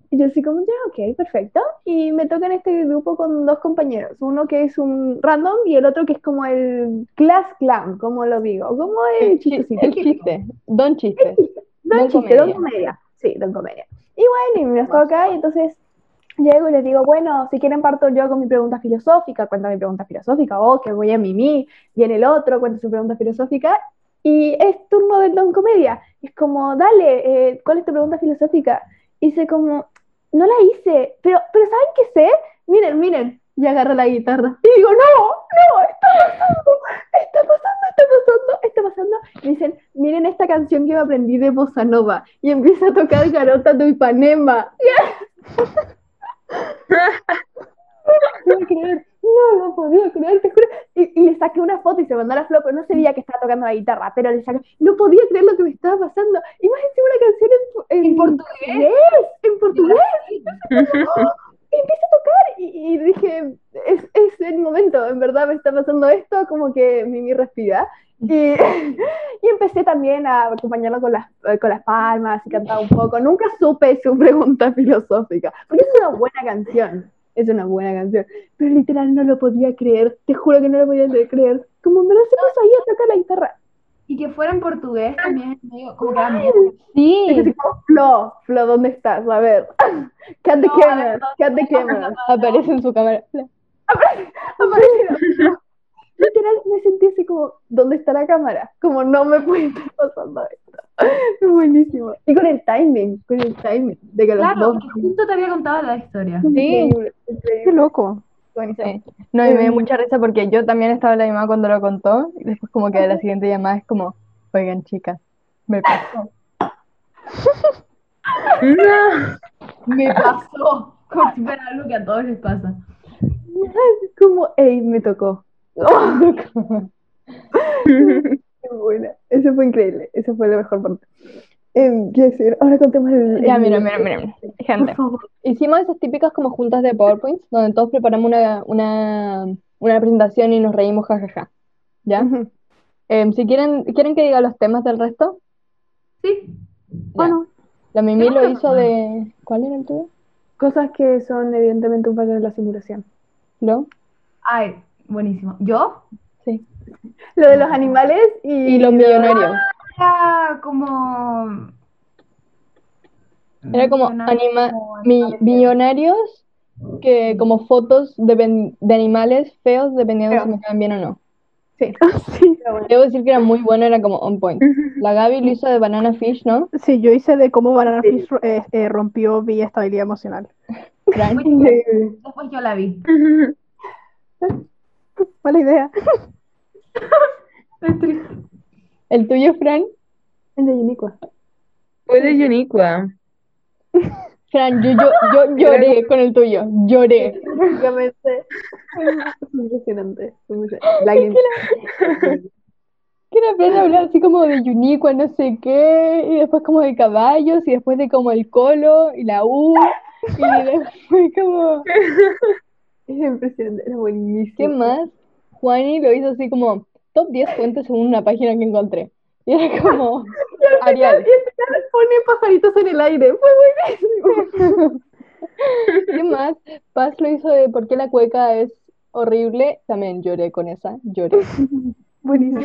Speaker 4: Y yo así como, ya, ok, perfecto. Y me toca en este grupo con dos compañeros, uno que es un random y el otro que es como el class clown, como lo digo, como el
Speaker 2: El, chi-
Speaker 4: chistosito.
Speaker 2: el chiste. Don chiste.
Speaker 4: Don
Speaker 2: Don
Speaker 4: chiste, don
Speaker 2: comedia.
Speaker 4: comedia. Sí, don comedia. Y bueno, y me toca, y entonces llego y les digo, bueno, si quieren parto yo con mi pregunta filosófica, cuenta mi pregunta filosófica, o que voy a Mimi, viene el otro, cuenta su pregunta filosófica, y es turno del don comedia. Es como, dale, eh, ¿cuál es tu pregunta filosófica? Y dice como, no la hice, pero, pero ¿saben qué sé? Miren, miren, y agarra la guitarra. Y digo, no, no, está pasando, está pasando, está pasando, está pasando. Y dicen, miren esta canción que me aprendí de Bossa Nova. Y empieza a tocar Garota de Ipanema. No podía creer, no lo podía creer, te juro. Y, y le saqué una foto y se mandó a la flor, pero no se veía que estaba tocando la guitarra, pero le saqué, no podía creer lo que me estaba pasando. Y más encima una canción en, en,
Speaker 3: ¿En portugués?
Speaker 4: En portugués. Y empecé a tocar y, y dije, es, es el momento, en verdad me está pasando esto, como que Mimi respira. Y, y empecé también a acompañarlo con las, eh, con las palmas y cantaba un poco. Nunca supe su pregunta filosófica, porque es una buena canción, es una buena canción, pero literal no lo podía creer, te juro que no lo podía creer. Como en verdad se puso ahí a tocar la guitarra.
Speaker 3: Y que fuera en portugués también es medio, como que miedo.
Speaker 4: Es
Speaker 2: Sí,
Speaker 4: así como, Flo, Flo, ¿dónde estás? A ver, cat the camera, cat the camera.
Speaker 2: aparece en su cámara.
Speaker 4: Aparecieron. Literal me sentí así como, ¿dónde está la cámara? Como no me puede estar pasando esto. Es buenísimo. Y con el timing, con el timing de que los
Speaker 3: Claro,
Speaker 4: dos.
Speaker 3: que justo te había contado la historia.
Speaker 2: Sí.
Speaker 4: Increíble,
Speaker 5: Qué loco.
Speaker 2: Sí. No, y me dio mucha risa porque yo también estaba en la llamada cuando lo contó. Y después como que la siguiente llamada es como, oigan chicas, me pasó.
Speaker 7: No.
Speaker 3: Me pasó. Como si fuera algo que a todos les pasa.
Speaker 4: Como, ey, me tocó. Qué buena. Eso fue increíble. Eso fue la mejor parte. Em, ¿Qué decir? Ahora contemos el.
Speaker 2: Ya,
Speaker 4: el-
Speaker 2: mira, mira, mira. Gente, hicimos esas típicas como juntas de PowerPoints donde todos preparamos una, una, una presentación y nos reímos, jajaja. ¿Ya?
Speaker 4: Ujú.
Speaker 2: Em, si quieren, ¿quieren que diga los temas del resto?
Speaker 3: Sí.
Speaker 2: Ya. La Mimi
Speaker 3: no
Speaker 2: lo hizo de... ¿Cuál era el tuyo?
Speaker 4: Cosas que son evidentemente un fallo de la simulación.
Speaker 2: ¿Lo?
Speaker 3: Ay, buenísimo. ¿Yo?
Speaker 2: Sí.
Speaker 4: Lo de los animales y,
Speaker 2: Y los millonarios.
Speaker 3: Era como...
Speaker 2: Era como anima millonarios que como fotos de, de animales feos dependiendo de si me caen bien o no.
Speaker 4: Sí.
Speaker 5: Sí,
Speaker 2: Debo decir que era muy bueno, era como on point. La Gaby lo hizo de Banana Fish, ¿no?
Speaker 5: sí, yo hice de cómo Banana Fish eh, eh, rompió mi estabilidad emocional.
Speaker 3: Después yo la vi.
Speaker 5: Mala idea.
Speaker 3: Es triste.
Speaker 2: El tuyo, Fran.
Speaker 4: El de Uniqua.
Speaker 7: Fue de Uniqua.
Speaker 2: Fran, yo, yo, yo lloré con el tuyo. Lloré.
Speaker 4: Básicamente. Es impresionante. Lágrimas.
Speaker 2: Que era Fran hablar así como de Uniqua, no sé qué, y después como de caballos, y después de como el colo y la U, y después como...
Speaker 4: Es impresionante. Era buenísimo.
Speaker 2: ¿Qué más? Juani lo hizo así como top 10 fuentes según una página que encontré. Y era como Arial.
Speaker 4: Y al final pone pajaritos en el aire. Fue buenísimo.
Speaker 2: ¿Qué más? Paz lo hizo de por qué la cueca es horrible. También lloré con esa, lloré.
Speaker 4: Buenísimo.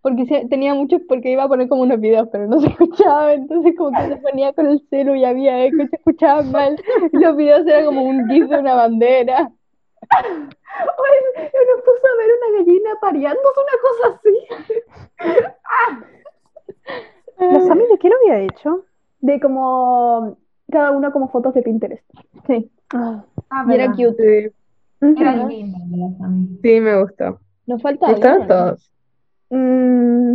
Speaker 2: Porque tenía muchos, porque iba a poner como unos videos, pero no se escuchaba, entonces como que se ponía con el celu y había eco y se escuchaba mal. Los videos eran como un gif de una bandera.
Speaker 4: Nos puso a ver una gallina pareándose, una cosa así.
Speaker 5: ¿La Sami de qué lo había hecho?
Speaker 4: De como. Cada uno como fotos de Pinterest.
Speaker 2: Sí,
Speaker 5: Ah,
Speaker 3: Ah,
Speaker 2: y era cute.
Speaker 7: Sí,
Speaker 3: Era la Sami.
Speaker 7: sí, me gustó.
Speaker 2: Nos falta
Speaker 7: Me gustaron
Speaker 2: algo, ¿no?
Speaker 7: todos.
Speaker 4: Mm,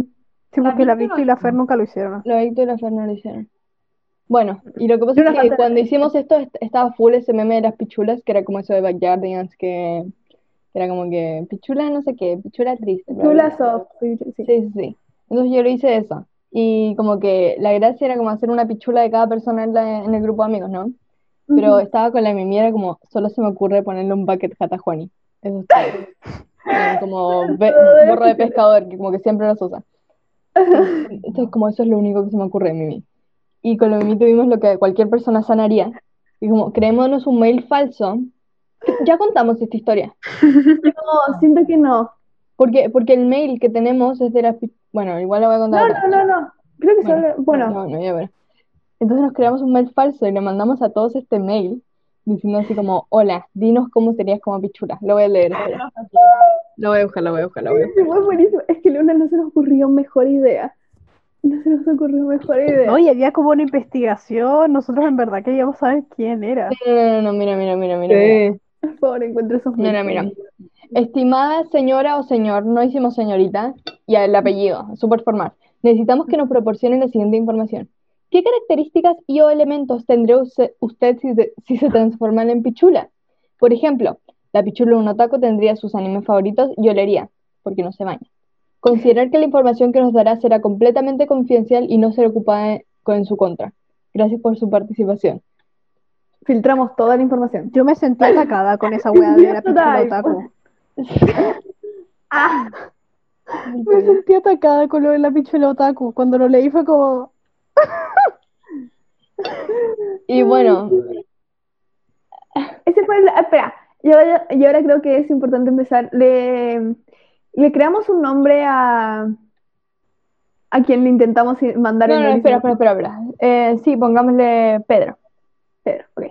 Speaker 5: sí,
Speaker 3: La
Speaker 5: porque la
Speaker 3: Victor
Speaker 5: Victo y la. Fer nunca lo hicieron.
Speaker 2: Lo Víctor y la Fer no lo hicieron. Bueno, y lo que pasa es que cuando hicimos esto est- estaba full ese meme de las pichulas, que era como eso de Backyardigans, que, era como que pichula no sé qué, pichula triste. bla, bla,
Speaker 4: Chula
Speaker 2: bla.
Speaker 4: soft. Sí, sí.
Speaker 2: Sí, sí. Entonces yo lo hice eso. Y como que la gracia era como hacer una pichula de cada persona en, la- en el grupo de amigos, ¿no? Pero
Speaker 4: Ujú.
Speaker 2: estaba con la Mimi, era como, solo se me ocurre ponerle un bucket hat a Juani. Eso es todo. Eh, como gorro de pescador, que como que siempre los usa. Entonces, como eso es lo único que se me ocurre Mimi. Y con la Mimi tuvimos lo que cualquier persona sanaría. Y como, creémonos un mail falso. Ya contamos esta historia.
Speaker 4: No, siento que no.
Speaker 2: Porque, porque el mail que tenemos es de la... Bueno, igual lo voy a contar
Speaker 4: No, no, no, no. Creo que
Speaker 2: Bueno,
Speaker 4: solo. Bueno,
Speaker 2: no, no, ya verás. Entonces nos creamos un mail falso y le mandamos a todos este mail diciendo así como, hola, dinos cómo serías como pichula. Lo voy a leer, espera. Lo voy a buscar, lo voy a buscar, lo voy a buscar.
Speaker 4: fue buenísimo. Es que Luna no se nos ocurrió mejor idea. No se nos ocurrió mejor idea.
Speaker 5: No, y había como una investigación. Nosotros en verdad queríamos saber quién era.
Speaker 2: No, no, no, no, mira, mira, mira, mira.
Speaker 7: Sí.
Speaker 4: Por favor, encuentra esos
Speaker 2: Mira, mira. Estimada señora o señor, no hicimos señorita, y el apellido, súper formal. Necesitamos que nos proporcionen la siguiente información. ¿Qué características y o elementos tendría usted si, se- si se transforman en pichula? Por ejemplo, la pichula de un otaku tendría sus animes favoritos y olería, porque no se baña. Considerar que la información que nos dará será completamente confidencial y no será ocupada en- su contra. Gracias por su participación.
Speaker 4: Filtramos toda la información.
Speaker 5: Yo me sentí atacada con esa weá de la pichula otaku.
Speaker 4: Ah,
Speaker 5: Me sentí atacada con lo de la pichula otaku. Cuando lo leí fue como.
Speaker 2: Y bueno,
Speaker 4: ese fue el... Espera, yo, yo ahora creo que es importante empezar. Le, le creamos un nombre a... A quien le intentamos mandar
Speaker 2: no,
Speaker 4: el
Speaker 2: no, espera, espera, espera, espera. Eh, sí, pongámosle Pedro.
Speaker 4: Pedro, ok.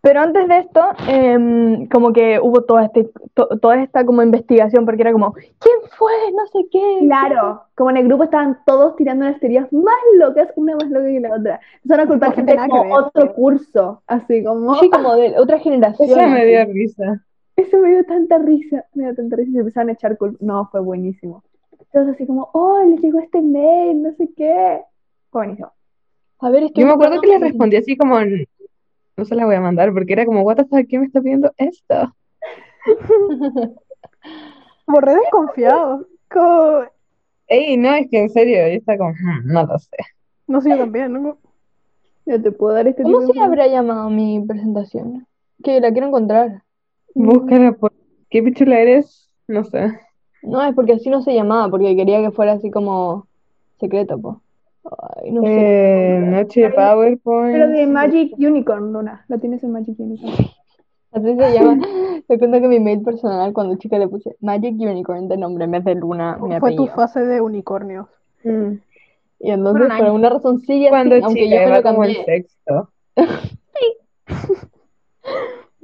Speaker 2: Pero antes de esto, em, como que hubo toda, este, to- toda esta como investigación, porque era como, ¿quién fue? No sé qué.
Speaker 4: Claro, como en el grupo estaban todos tirando unas teorías más locas, una más loca que la otra. Empezaron a culpar gente como
Speaker 5: ver.
Speaker 4: otro curso, así como...
Speaker 2: Sí, como de otra generación.
Speaker 7: Eso me dio risa.
Speaker 4: Eso me dio tanta risa, me dio tanta risa y se empezaron a echar culpa. No, fue buenísimo. Todos así como, oh, le llegó este mail, no sé qué. Fue buenísimo.
Speaker 2: A ver, estoy
Speaker 7: Yo me acuerdo que le respondí así como, no se la voy a mandar, porque era como, what the fuck, ¿quién me está pidiendo esto?
Speaker 5: Borré desconfiado. Como-
Speaker 7: Ey, no, es que en serio, y está como, "Hmm, no lo sé.
Speaker 5: No sé, yo también. ¿no?
Speaker 4: Yo te puedo dar este
Speaker 2: ¿Cómo
Speaker 4: tipo
Speaker 2: se
Speaker 4: de-
Speaker 2: habrá llamado mi presentación? Que la quiero encontrar.
Speaker 7: Búscala por, ¿qué pichula eres? No sé.
Speaker 2: No, es porque así no se llamaba, porque quería que fuera así como secreto, po. Ay, no sé.
Speaker 7: Eh, noche de PowerPoint.
Speaker 4: Pero de Magic Unicorn, Luna. Lo tienes en Magic Unicorn.
Speaker 2: Así se llama. Te cuento que mi mail personal, cuando chica le puse Magic Unicorn de nombre en vez de Luna, mi
Speaker 5: Fue tu fase de unicornios.
Speaker 4: Mm.
Speaker 2: Y entonces, por alguna razón sigue así, aunque yo me lo cambié.
Speaker 7: sexto.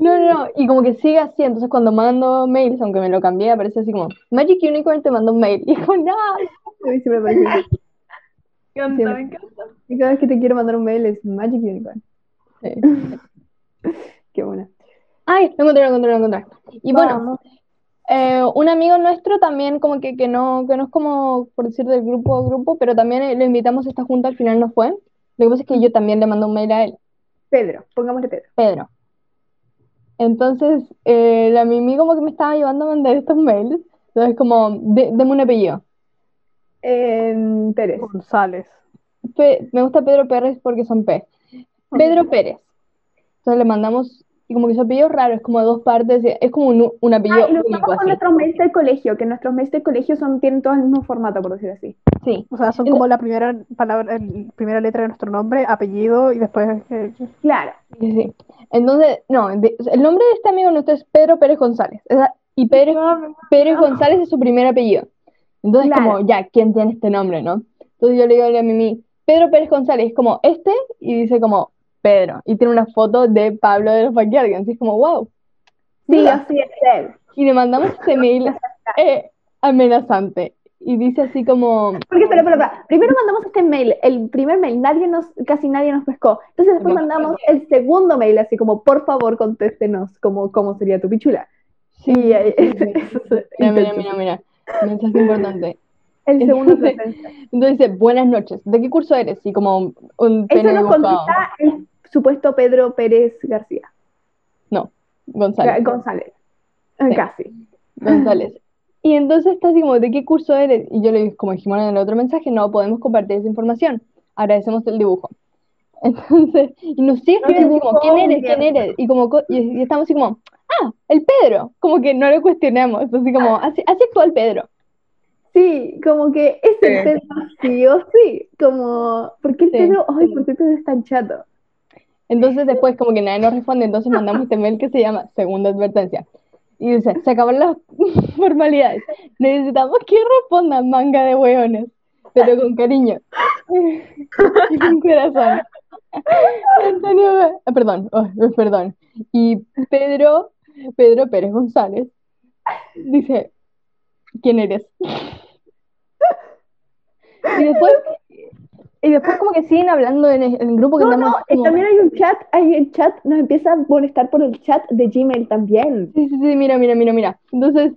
Speaker 2: No, no, no, y como que sigue así, entonces cuando mando mails, aunque me lo cambié, aparece así como Magic Unicorn te mando un mail. Y digo, no.
Speaker 4: A mí siempre me parece así.
Speaker 3: Me encanta, me encanta.
Speaker 4: Y cada vez que te quiero mandar un mail es Magic Unicorn.
Speaker 2: Sí.
Speaker 4: Qué buena.
Speaker 2: Ay, lo encontré, lo encontré, lo encontré. Y bueno, eh, un amigo nuestro también como que, que no, que no es como, por decir, del grupo a grupo, pero también eh, lo invitamos a esta junta, al final no fue. Lo que pasa es que yo también le mandé un mail a él,
Speaker 4: Pedro, pongámosle Pedro.
Speaker 2: Pedro. Entonces, eh, la Mimi como que me estaba llevando a mandar estos mails. Entonces, como, de- deme un apellido.
Speaker 4: Em, Pérez.
Speaker 5: González.
Speaker 2: Pe- me gusta Pedro Pérez porque son P. Pedro Pérez. Entonces le mandamos, y como que su apellido es raro, es como de dos partes, es como un, un apellido
Speaker 4: Ah, y lo
Speaker 2: único
Speaker 4: con
Speaker 2: así.
Speaker 4: nuestros mails del colegio, que nuestros mails del colegio son, tienen todos el mismo formato, por decir así.
Speaker 2: Sí.
Speaker 5: O sea, son como la primera palabra, el- primera letra de nuestro nombre, apellido y después. eh,
Speaker 4: Claro.
Speaker 2: Sí, sí. Entonces, no, de- el nombre de este amigo nuestro es Pedro Pérez González. O sea, y Pérez, Pérez González es su primer apellido. Entonces,
Speaker 4: Claro.
Speaker 2: como, ya, ¿quién tiene este nombre, no? Entonces yo le digo a Mimi, Pedro Pérez González, es como este, y dice como Pedro. Y tiene una foto de Pablo de los Backyardigans. Y es como, wow.
Speaker 4: Sí, así es él.
Speaker 2: Y le mandamos ese mail eh, amenazante. Y dice así como,
Speaker 4: Porque, espera, espera, espera. Primero mandamos este mail, el primer mail, nadie nos, casi nadie nos pescó. Entonces después mandamos el segundo mail, así como, por favor, contéstenos cómo, cómo sería tu pichula.
Speaker 2: sí,
Speaker 4: Y
Speaker 2: sí, sí.
Speaker 4: es
Speaker 2: Mira, mira, mira, mira. Mensaje importante.
Speaker 4: El segundo
Speaker 2: Entonces. Entonces dice, buenas noches. ¿De qué curso eres? Y como un
Speaker 4: Eso nos contesta el supuesto Pedro Pérez García.
Speaker 2: No, González.
Speaker 4: González.
Speaker 2: Sí.
Speaker 4: Casi.
Speaker 2: González. Y entonces está así como, ¿de qué curso eres? Y yo le dije, como dijimos en el otro mensaje, no podemos compartir esa información. Agradecemos el dibujo. Entonces, y nos sigue
Speaker 4: Nos
Speaker 2: escribiendo así como, ¿quién eres? ¿Quién eres? Y como, co- y, y estamos así como, ah, el Pedro. Como que no lo cuestionamos. Así como, así, así actúa el Pedro.
Speaker 4: Sí, como que es el
Speaker 7: Sí.
Speaker 4: Pedro sí o sí. Como, ¿por qué el
Speaker 2: Sí.
Speaker 4: Pedro? Ay, ¿por qué el Pedro es tan chato?
Speaker 2: Entonces después como que nadie nos responde, entonces mandamos este mail que se llama Segunda Advertencia. Y dice, se acaban las formalidades. Necesitamos que respondan manga de hueones, pero con cariño. Y con corazón. Antonio, ah, perdón, oh, perdón. Y Pedro, Pedro Pérez González dice, ¿quién eres? Y después, y después como que siguen hablando en el, en el grupo que
Speaker 4: No,
Speaker 2: estamos
Speaker 4: no,
Speaker 2: como-
Speaker 4: también hay un chat, hay el chat, nos empieza a molestar por el chat de Gmail también.
Speaker 2: Sí, sí, sí, mira, mira, mira, mira. Entonces,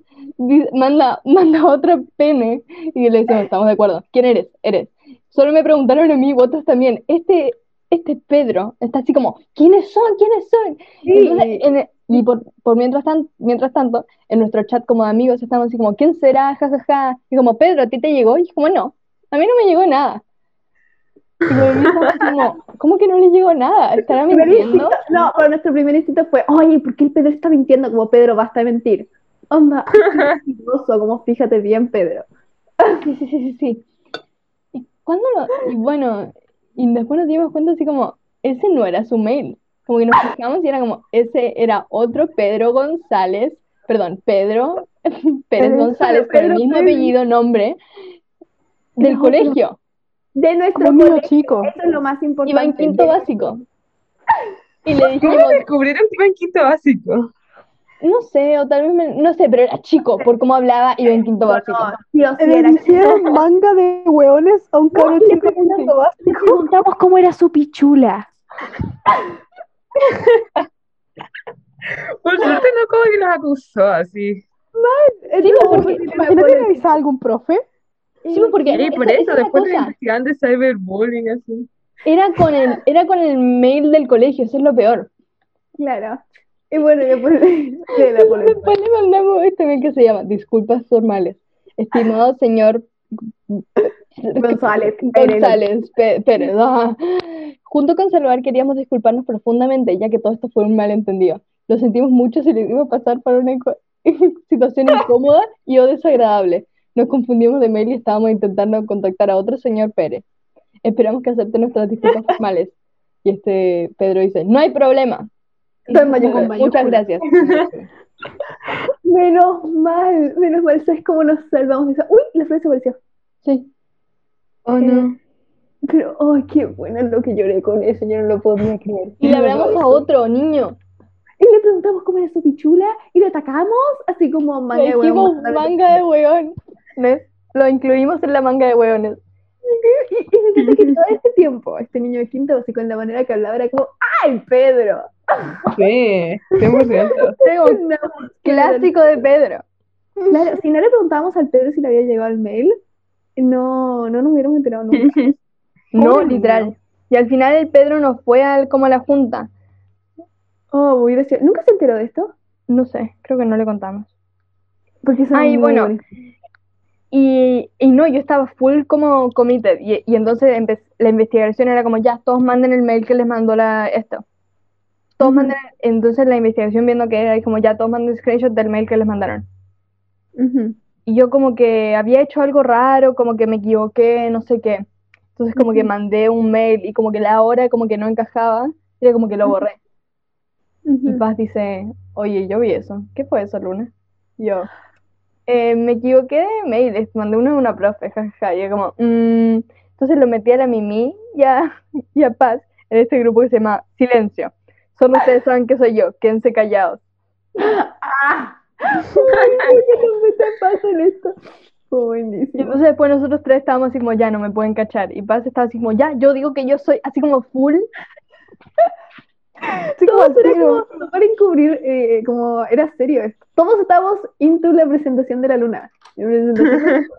Speaker 2: manda, manda otro pene y le decimos, estamos de acuerdo. ¿Quién eres? Eres. Solo me preguntaron a mí, otros también. Este, este Pedro está así como, ¿quiénes son? ¿Quiénes son?
Speaker 4: Sí.
Speaker 2: Entonces, en el- y por, por mientras, tan, mientras tanto, en nuestro chat como de amigos estamos así como, ¿quién será? Ja, ja, ja. Y como, Pedro, ¿a ti te llegó? Y como, no, a mí no me llegó nada. Y así como, ¿cómo que no le llegó nada? ¿Estará mintiendo?
Speaker 4: no, pero nuestro primer instinto fue, oye, ¿por qué el Pedro está mintiendo? Como Pedro, basta de mentir. Onda, como fíjate bien, Pedro.
Speaker 2: Sí, sí, sí, sí, sí. ¿Y cuándo lo- Y bueno, y después nos dimos cuenta así como, ese no era su mail. Como que nos fijamos y era como, ese era otro Pedro González, perdón, Pedro Pérez González, con el mismo apellido, nombre, del colegio.
Speaker 4: De nuestro
Speaker 5: niño chico.
Speaker 4: eso es lo más importante.
Speaker 2: Iba en quinto
Speaker 4: de-
Speaker 2: básico. Y le
Speaker 7: ¿Cómo descubrieron que iba en quinto básico?
Speaker 2: no sé, o tal vez, me- no sé, pero era chico, por cómo hablaba, iba en quinto básico.
Speaker 4: No, sí o sí
Speaker 5: Le
Speaker 4: era
Speaker 5: dijeron manga de hueones a un cabrón
Speaker 4: y le
Speaker 5: chico en quinto
Speaker 4: Le
Speaker 5: básico.
Speaker 4: preguntamos cómo era su pichula.
Speaker 7: Por suerte no como que nos acusó así.
Speaker 2: Sí, porque-
Speaker 5: Imagínate que avisaba a algún profe.
Speaker 2: Sí, porque
Speaker 7: Sí, por
Speaker 2: esa
Speaker 7: eso, después de cyberbullying así.
Speaker 2: Era con el, era con el mail del colegio, eso es lo peor.
Speaker 4: Claro. Y bueno, después de la.
Speaker 2: Después le mandamos este mail que se llama Disculpas formales. Estimado señor
Speaker 4: González, Pérez.
Speaker 2: González Pe- Pérez. ajá. Junto con Salvar queríamos disculparnos profundamente, ya que todo esto fue un malentendido. Lo sentimos mucho si le dimos pasar por una situación incómoda y o desagradable. Nos confundimos de mail y estábamos intentando contactar a otro señor Pérez. Esperamos que acepte nuestras disculpas formales. Y este Pedro dice, no hay problema.
Speaker 4: Mayúscula.
Speaker 2: Muchas muchas gracias.
Speaker 4: Menos mal, menos mal, ¿sabes cómo nos salvamos? Uy, la frase apareció.
Speaker 2: Sí.
Speaker 7: Oh,
Speaker 4: no. Pero, ay, qué bueno lo que lloré con eso, yo no lo podía creer.
Speaker 2: Y le hablamos a otro niño.
Speaker 4: Y le preguntamos cómo era su pichula y lo atacamos, así como manga de mandándole-
Speaker 2: manga de hueón. ¿Ves? Lo incluimos en la manga de hueones.
Speaker 4: Y, y me encanta que todo este tiempo, este niño de quinto básico, en la manera que hablaba, era como, ¡ay, Pedro!
Speaker 7: Sí, 100%.
Speaker 4: No,
Speaker 2: Clásico de Pedro.
Speaker 4: Claro, si no le preguntábamos al Pedro si le había llegado el mail, no, no nos hubiéramos enterado nunca.
Speaker 2: No, literal. Y al final el Pedro nos fue al, como a la junta.
Speaker 4: Oh, muy gracioso. ¿Nunca se enteró de esto?
Speaker 2: No sé, creo que no le contamos.
Speaker 4: Porque son
Speaker 2: Ay,
Speaker 4: muy
Speaker 2: bueno.
Speaker 4: bonitos.
Speaker 2: Y, y no, yo estaba full como committed. Y, y entonces la investigación era como, ya, todos manden el mail que les mandó la, esto. Todos manden, entonces la investigación viendo que era como, ya, todos manden screenshot del mail que les mandaron. Y yo como que había hecho algo raro, como que me equivoqué, no sé qué. Entonces como que mandé un mail y como que la hora como que no encajaba, y era como que lo borré. Y. Paz dice, oye, yo vi eso. ¿Qué fue eso, Luna? Y Yo, "Eh, me equivoqué de mail, les mandé uno a una profe, jajaja. Y yo como, "Mm". Entonces lo metí a la Mimi y a, y a Paz en este grupo que se llama Silencio. Solo ustedes saben que soy yo, quédense callados.
Speaker 4: ¡Ah! ¿Qué esto? Fue
Speaker 2: Y entonces después nosotros tres estábamos así como, ya, no me pueden cachar. Y Paz estaba así como, ya, yo digo que yo soy así como full.
Speaker 4: Así como
Speaker 5: al
Speaker 4: era
Speaker 5: tiro.
Speaker 4: como para encubrir, eh, como era serio esto. Todos estábamos into la presentación de la luna. La presentación de la luna,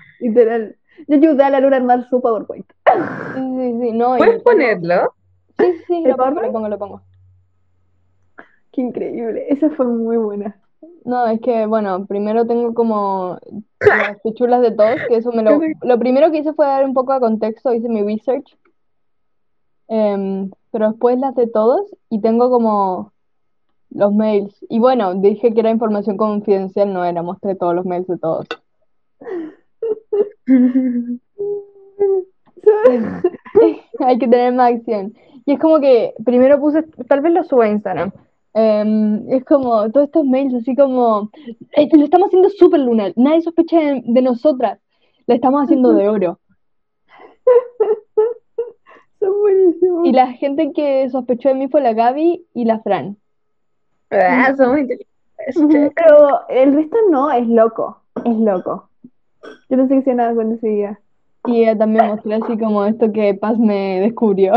Speaker 4: literal. Yo ayudé a la luna a armar su PowerPoint.
Speaker 2: Sí, sí, sí, no.
Speaker 7: ¿Puedes ponerlo?
Speaker 2: Sí, sí, sí,
Speaker 4: ¿El
Speaker 2: lo pongo, lo pongo, lo pongo.
Speaker 4: Qué increíble. Esa fue muy buena.
Speaker 2: No, es que, bueno, primero tengo como las fichulas de todos, que eso me lo... Lo primero que hice fue dar un poco de contexto, hice mi research, Em, pero después las de todos y tengo como los mails. Y bueno, dije que era información confidencial, no era, mostré todos los mails de todos. Hay que tener más acción. Y es como que primero puse, tal vez lo subo a Instagram. Em, es como todos estos mails así como, eh, lo estamos haciendo súper lunar, nadie sospecha de, de nosotras, la estamos haciendo de oro.
Speaker 4: Son buenísimos.
Speaker 2: Y la gente que sospechó de mí fue la Gaby y la Fran.
Speaker 7: Ah, somos inteligentes.
Speaker 4: Pero el resto no, es loco. Es loco. Yo pensé que se iban a dar cuenta enseguida.
Speaker 2: Y ella también mostré así como esto que Paz me descubrió.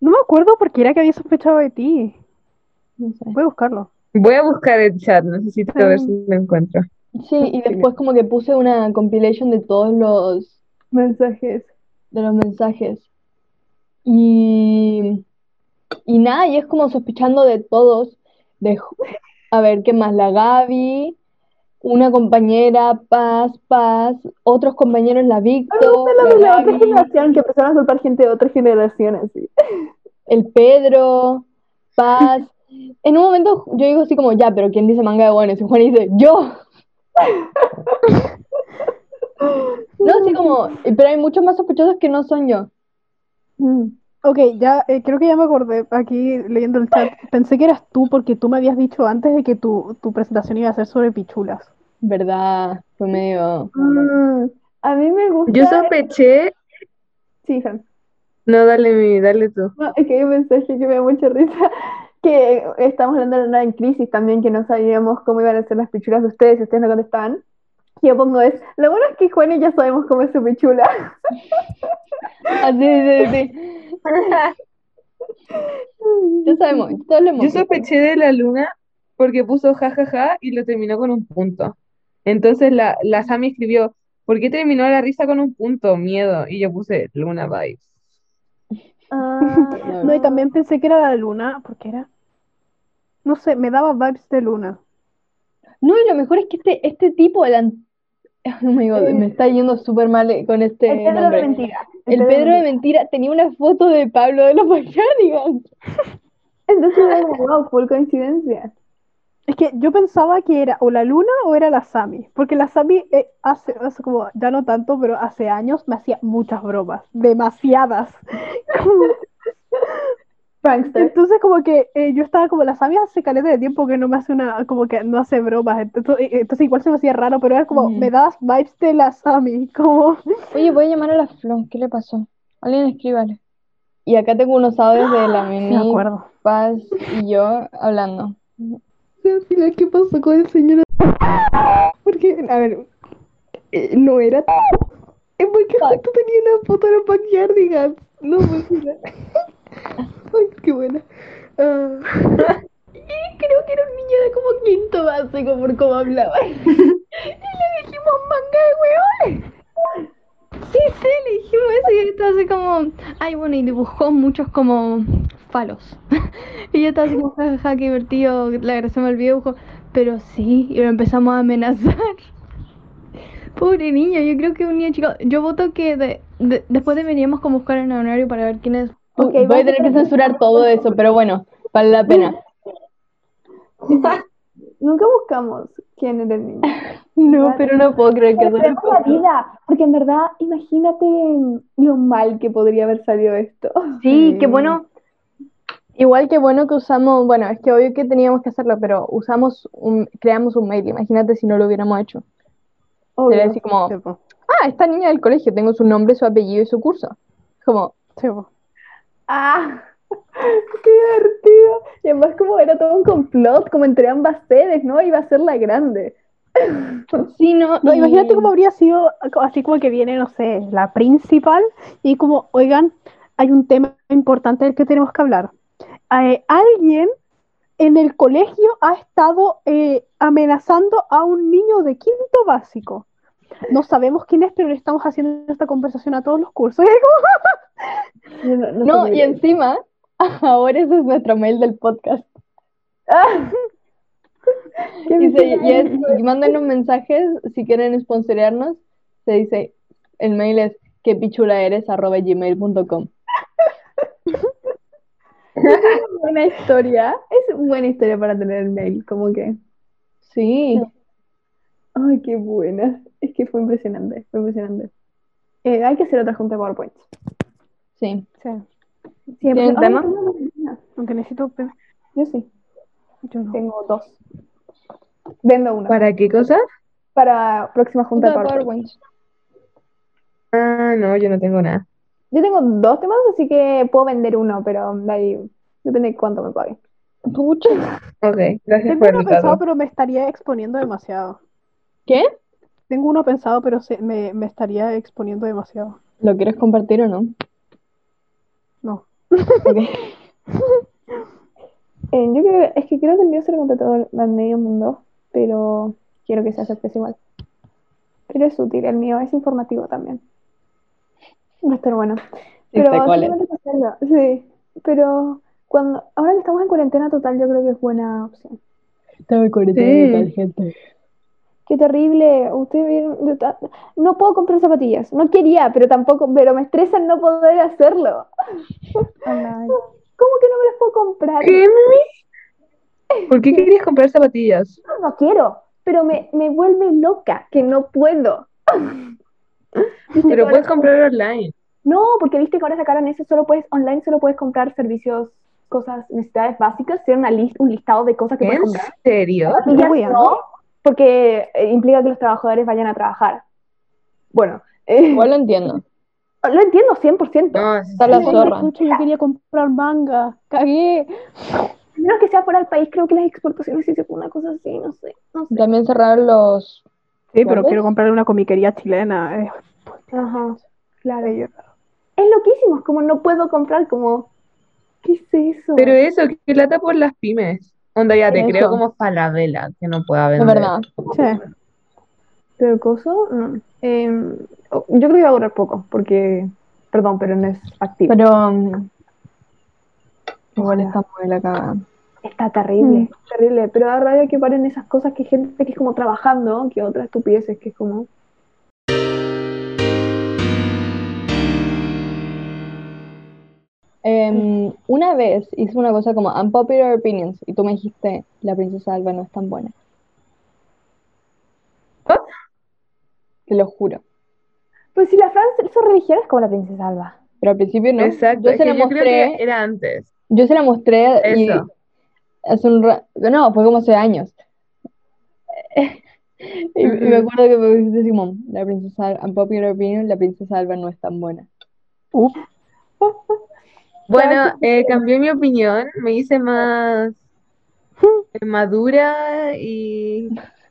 Speaker 5: No me acuerdo porque era que había sospechado de ti.
Speaker 2: No sé.
Speaker 5: Voy a buscarlo.
Speaker 7: Voy a buscar el chat, necesito ver si lo encuentro.
Speaker 2: Sí, y después como que puse una compilation de todos los
Speaker 4: Mensajes.
Speaker 2: de los mensajes. Y, y nada, y es como sospechando de todos. De, a ver, ¿qué más? La Gaby, una compañera, Paz, Paz, otros compañeros, la
Speaker 4: de
Speaker 2: la
Speaker 4: la otra generación que empezaron a culpar gente de otras generaciones. sí.
Speaker 2: el Pedro, Paz. En un momento yo digo así como, ya, pero ¿quién dice manga de buenos? Y Juan dice, yo. No, así como, pero hay muchos más sospechosos que no son yo.
Speaker 4: Mm.
Speaker 5: Ok, ya eh, creo que ya me acordé aquí leyendo el chat. Pensé que eras tú porque tú me habías dicho antes de que tu, tu presentación iba a ser sobre pichulas.
Speaker 2: ¿Verdad? Fue medio...
Speaker 4: Mm, A mí me gusta.
Speaker 7: Yo sospeché.
Speaker 4: Sí, Fran.
Speaker 7: No, dale, mi, dale tú.
Speaker 4: No, es que hay un mensaje que me da mucha risa. Que estamos hablando de una en crisis también, que no sabíamos cómo iban a ser las pichulas de ustedes, y ustedes no contestaban. Y yo pongo es, lo bueno es que Juan y ya sabemos cómo es su pichula.
Speaker 2: Ah, sí, sí, sí. Ya sabemos, todos lo hemos
Speaker 7: Yo sospeché de la luna porque puso jajaja y lo terminó con un punto. Entonces la, la Sami escribió, ¿por qué terminó la risa con un punto? Miedo. Y yo puse luna vibes.
Speaker 4: Ah,
Speaker 5: No, y también pensé que era la luna, porque era. No sé, me daba vibes de luna.
Speaker 2: No, y lo mejor es que este, este tipo, el an- oh my God, me está yendo súper mal eh, con este
Speaker 4: el Pedro de
Speaker 2: nombre.
Speaker 4: mentira.
Speaker 2: El Pedro de mentira tenía una foto de Pablo de los Backyardigans.
Speaker 4: Entonces wow, full coincidencia.
Speaker 5: Es que yo pensaba que era o la luna o era la Sami, porque la Sami eh, hace, hace como, ya no tanto, pero hace años me hacía muchas bromas, demasiadas.
Speaker 4: Prankster.
Speaker 5: Entonces como que eh, yo estaba como, la Sami hace caleta de tiempo que no me hace una, como que no hace bromas, entonces, eh, entonces igual se me hacía raro, pero era como, me das vibes de la Sami, como...
Speaker 2: Oye, voy a llamar a la Flo, ¿qué le pasó? Alguien escríbale. Y acá tengo unos audios de la
Speaker 5: Sí, me acuerdo.
Speaker 2: Paz y yo hablando.
Speaker 5: ¿qué pasó con el señor? Porque, a ver, eh, no era Es porque justo tenía una foto de los backyardigans. No, pues mira. Ay, qué buena. Ah,
Speaker 2: Creo que era un niño de como quinto básico por cómo hablaba. y le dijimos manga de huevones. Sí, sí, le dijimos eso y él estaba así como, ay, bueno, y dibujó muchos como falos. y yo estaba así como, jajaja, qué divertido, se me olvidó dibujo. Pero sí, y lo empezamos a amenazar. Pobre niño, yo creo que un niño chico. Yo voto que de- de- después deberíamos como buscar en el horario para ver quién es. Voy a tener que censurar todo eso, pero bueno, vale la pena.
Speaker 4: Nunca buscamos quién era el niño.
Speaker 2: No, pero no puedo creer que eso
Speaker 4: la vida, porque en verdad, imagínate lo mal que podría haber salido esto.
Speaker 2: Sí,
Speaker 5: Sí.
Speaker 2: qué bueno. Igual que bueno que usamos, bueno, es que obvio que teníamos que hacerlo, pero usamos un, creamos un mail, imagínate si no lo hubiéramos hecho. Sería
Speaker 4: Obvio.
Speaker 2: así como, ah, esta niña del colegio, tengo su nombre, su apellido y su curso. Como,
Speaker 5: sí, po.
Speaker 4: ¡Ah! ¡Qué divertido! Y además como era todo un complot, como entre ambas sedes, ¿no? Iba a ser la grande.
Speaker 2: sí, no,
Speaker 5: No,
Speaker 2: y-
Speaker 5: imagínate cómo habría sido así como que viene, no sé, la principal y como, oigan, hay un tema importante del que tenemos que hablar. Eh, alguien en el colegio ha estado eh, amenazando a un niño de quinto básico. No sabemos quién es, pero le estamos haciendo esta conversación a todos los cursos. Es
Speaker 2: No, y encima, ahora ese es nuestro mail del podcast.
Speaker 4: ¡Ah! ¡Qué
Speaker 2: Y, se- y es, mándenos mensajes si quieren sponsorearnos. Se dice, el mail es quepichulaeres arroba gmail.com.
Speaker 4: buena historia. Es buena historia para tener el mail, como que.
Speaker 2: Sí,
Speaker 4: Ay, qué buena. Es que fue impresionante, fue impresionante. Eh, hay que hacer otra junta de PowerPoint.
Speaker 2: Sí.
Speaker 5: sí,
Speaker 4: una.
Speaker 5: aunque necesito,
Speaker 4: Yo sí,
Speaker 5: yo no.
Speaker 4: tengo dos. Vendo una
Speaker 7: ¿Para qué cosa?
Speaker 4: para próxima junta de PowerPoint.
Speaker 7: Ah, no, yo no tengo nada.
Speaker 4: Yo tengo dos temas, así que puedo vender uno, pero de ahí depende de cuánto me paguen.
Speaker 2: Pucha.
Speaker 7: Ok, gracias
Speaker 5: Tengo
Speaker 7: por
Speaker 5: uno pensado,
Speaker 7: dato.
Speaker 5: pero me estaría exponiendo demasiado.
Speaker 2: ¿Qué?
Speaker 5: Tengo uno pensado, pero se- me, me estaría exponiendo demasiado.
Speaker 2: ¿Lo quieres compartir o no?
Speaker 4: Eh, yo creo, es que creo que el mío se lo conté todo al medio mundo, pero quiero que se acepte igual. Pero es útil, el mío es informativo también. Va a estar bueno. Pero sí. Pero cuando, ahora que estamos en cuarentena total, yo creo que es buena opción.
Speaker 2: Estaba
Speaker 7: Sí.
Speaker 2: cuarentena total, gente.
Speaker 4: Qué terrible. Ustedes vieron, no puedo comprar zapatillas. No quería, pero tampoco, pero me estresa no poder hacerlo. ¿Cómo que no me las puedo comprar?
Speaker 7: ¿Qué, mami? ¿Por qué querías comprar zapatillas?
Speaker 4: No, no quiero, pero me, me vuelve loca que no puedo. ¿Viste que
Speaker 7: Pero puedes comprar online.
Speaker 4: No, porque viste que ahora sacaron eso, solo puedes, online solo puedes comprar servicios, cosas, necesidades básicas, tienen una lis- un listado de cosas que puedes
Speaker 7: ¿En
Speaker 4: comprar.
Speaker 7: serio?
Speaker 4: Zapatillas
Speaker 5: wea,
Speaker 4: no, porque eh, implica que los trabajadores vayan a trabajar. Bueno, eh,
Speaker 2: Igual lo entiendo.
Speaker 4: lo entiendo 100%.
Speaker 7: No,
Speaker 2: Está la zorra.
Speaker 5: yo quería comprar manga. Cagué.
Speaker 4: Menos que sea fuera del país, creo que las exportaciones sí se fue una cosa así, no sé, no sé.
Speaker 2: También cerraron los.
Speaker 5: Sí, pero quiero comprarle una comiquería chilena. eh.
Speaker 4: Ajá, claro.
Speaker 5: Bello.
Speaker 4: Es loquísimo, es como no puedo comprar, como, ¿qué es eso?
Speaker 7: Pero eso, que lata por las pymes. Onda, ya te
Speaker 2: Eso.
Speaker 7: creo como Falabella, que no pueda
Speaker 2: Es
Speaker 7: vender.
Speaker 2: verdad.
Speaker 5: Sí.
Speaker 4: Pero el coso, no. Em, yo creo que va a durar poco, porque, perdón, pero no es factible.
Speaker 2: Pero. mm, Igual está muy la cagada.
Speaker 4: Está terrible, terrible, pero da rabia que paren esas cosas que gente que es como trabajando, que otras estupideces que es como...
Speaker 2: Em, una vez hice una cosa como unpopular opinions y tú me dijiste la princesa Alba no es tan buena.
Speaker 7: ¿What?
Speaker 2: Te lo juro.
Speaker 4: Pues si la Francia son religiones como la princesa Alba.
Speaker 2: Pero al principio no.
Speaker 7: Exacto,
Speaker 2: Yo se la
Speaker 7: yo creo
Speaker 2: mostré,
Speaker 7: que era antes.
Speaker 2: yo se la mostré y hace un rato, no, fue como hace años. Y, me acuerdo que me dijiste Simón, la princesa, unpopular opinion, la princesa Alba no es tan buena.
Speaker 7: Bueno, eh, cambié mi opinión, me hice más madura y,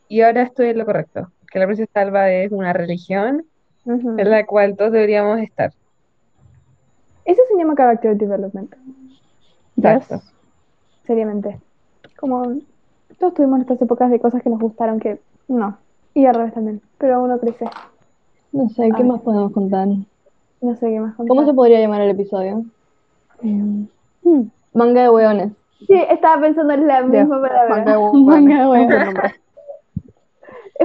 Speaker 7: y ahora estoy en lo correcto. Que la princesa Alba es una religión en la cual todos deberíamos estar.
Speaker 4: Eso se llama character development,
Speaker 7: Exacto.
Speaker 4: seriamente. Como todos tuvimos nuestras épocas de cosas que nos gustaron que no. Y al revés también, pero uno crece.
Speaker 2: No sé, ¿qué
Speaker 4: Ay.
Speaker 2: más podemos contar?
Speaker 4: No sé qué más contar.
Speaker 2: ¿Cómo se podría llamar el episodio?
Speaker 5: Hmm,
Speaker 2: Manga de hueones.
Speaker 4: Sí, estaba pensando en la misma palabra.
Speaker 5: manga de
Speaker 2: Manga de
Speaker 5: hueones.
Speaker 2: hueones.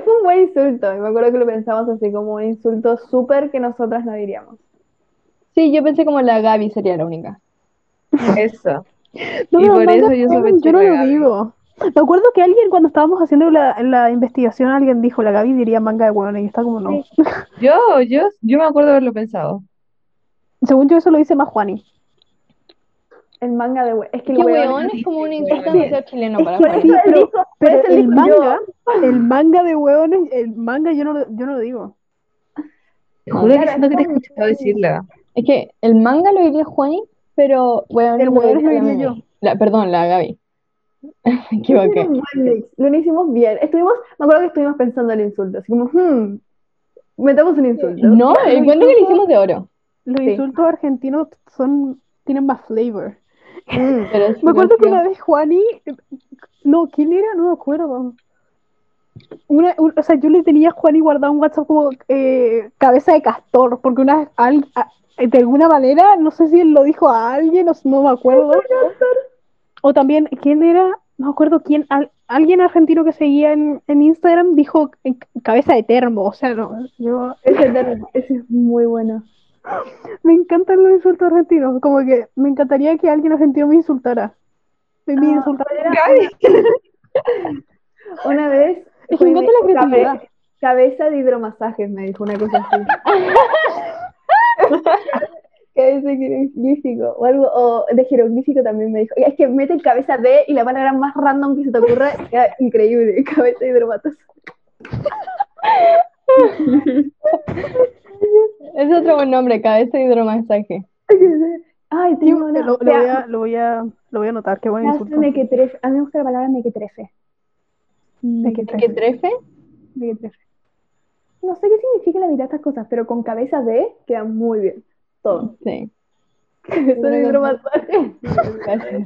Speaker 4: Fue un buen insulto, y me acuerdo que lo pensamos así como un insulto súper que nosotras no diríamos.
Speaker 2: Sí, yo pensé como la Gaby sería la única.
Speaker 7: Eso.
Speaker 5: No,
Speaker 7: Y por
Speaker 5: manga
Speaker 7: eso yo sospeché
Speaker 5: yo no lo
Speaker 7: Gaby.
Speaker 5: digo. Me acuerdo que alguien cuando estábamos haciendo la, la investigación, alguien dijo, la Gaby diría manga de hueones, y está como no.
Speaker 7: Yo, yo, yo me acuerdo haberlo pensado.
Speaker 5: Según yo eso lo dice más Juani.
Speaker 4: El manga de we- Es que el
Speaker 2: ¿Qué
Speaker 4: weón-
Speaker 2: es como un insulto
Speaker 7: sí.
Speaker 2: demasiado chileno para
Speaker 5: Es que
Speaker 2: Juani.
Speaker 5: sí, pero,
Speaker 4: eso
Speaker 5: el manga, el manga de hueones, el manga yo no lo, yo no lo digo.
Speaker 7: Te juro que siento que te he escuchado decirla.
Speaker 2: Es que el manga lo diría Juani, pero hueones
Speaker 5: El
Speaker 2: lo
Speaker 5: hueones lo
Speaker 2: diría Mimi. La- perdón, la Gaby. Me equivoqué.
Speaker 4: Lo hicimos bien. Estuvimos, me acuerdo que estuvimos pensando en insultos, así como, hmm, metamos un insulto.
Speaker 2: No, encuentro que le hicimos de oro.
Speaker 5: Los
Speaker 4: Sí.
Speaker 5: insultos argentinos son, tienen más flavor.
Speaker 2: Pero
Speaker 5: Me acuerdo que una vez Juani, no, ¿quién era? No me acuerdo. Una, un- o sea, yo le tenía a Juani guardado un WhatsApp como eh, cabeza de castor, porque una vez al- a- de alguna manera, no sé si él lo dijo a alguien, o s- no me acuerdo. O también, ¿quién era? No me acuerdo quién, al- alguien argentino que seguía en, en Instagram dijo eh, cabeza de termo, o sea, no, yo
Speaker 4: Ese, termo, ese es muy bueno.
Speaker 5: Me encantan los insultos argentinos, como que me encantaría que alguien argentino me insultara. Me, me
Speaker 4: Ah,
Speaker 5: insultara.
Speaker 4: Una vez.
Speaker 5: Es que me encanta la
Speaker 4: mi-
Speaker 5: creatividad.
Speaker 4: cabe- cabeza de hidromasajes, me dijo una cosa así. Cabeza de jeroglífico o algo, o de jeroglífico también me dijo. Es que mete cabeza de y la palabra más random que se te ocurra, queda increíble. Cabeza de hidromasajes.
Speaker 2: Es otro buen nombre, cabeza de hidromasaje.
Speaker 4: Ay, tengo
Speaker 5: lo,
Speaker 4: una.
Speaker 5: lo voy a, lo, voy a, lo voy a anotar, qué buen insulto.
Speaker 4: mequetrefe. A mí me gusta la palabra mequetrefe. Mequetrefe. Mequetrefe. No sé qué significa la mitad de estas cosas, pero con cabeza de queda muy bien. Todo.
Speaker 2: Sí.
Speaker 4: Cabeza de hidromasaje.
Speaker 2: Cabeza de.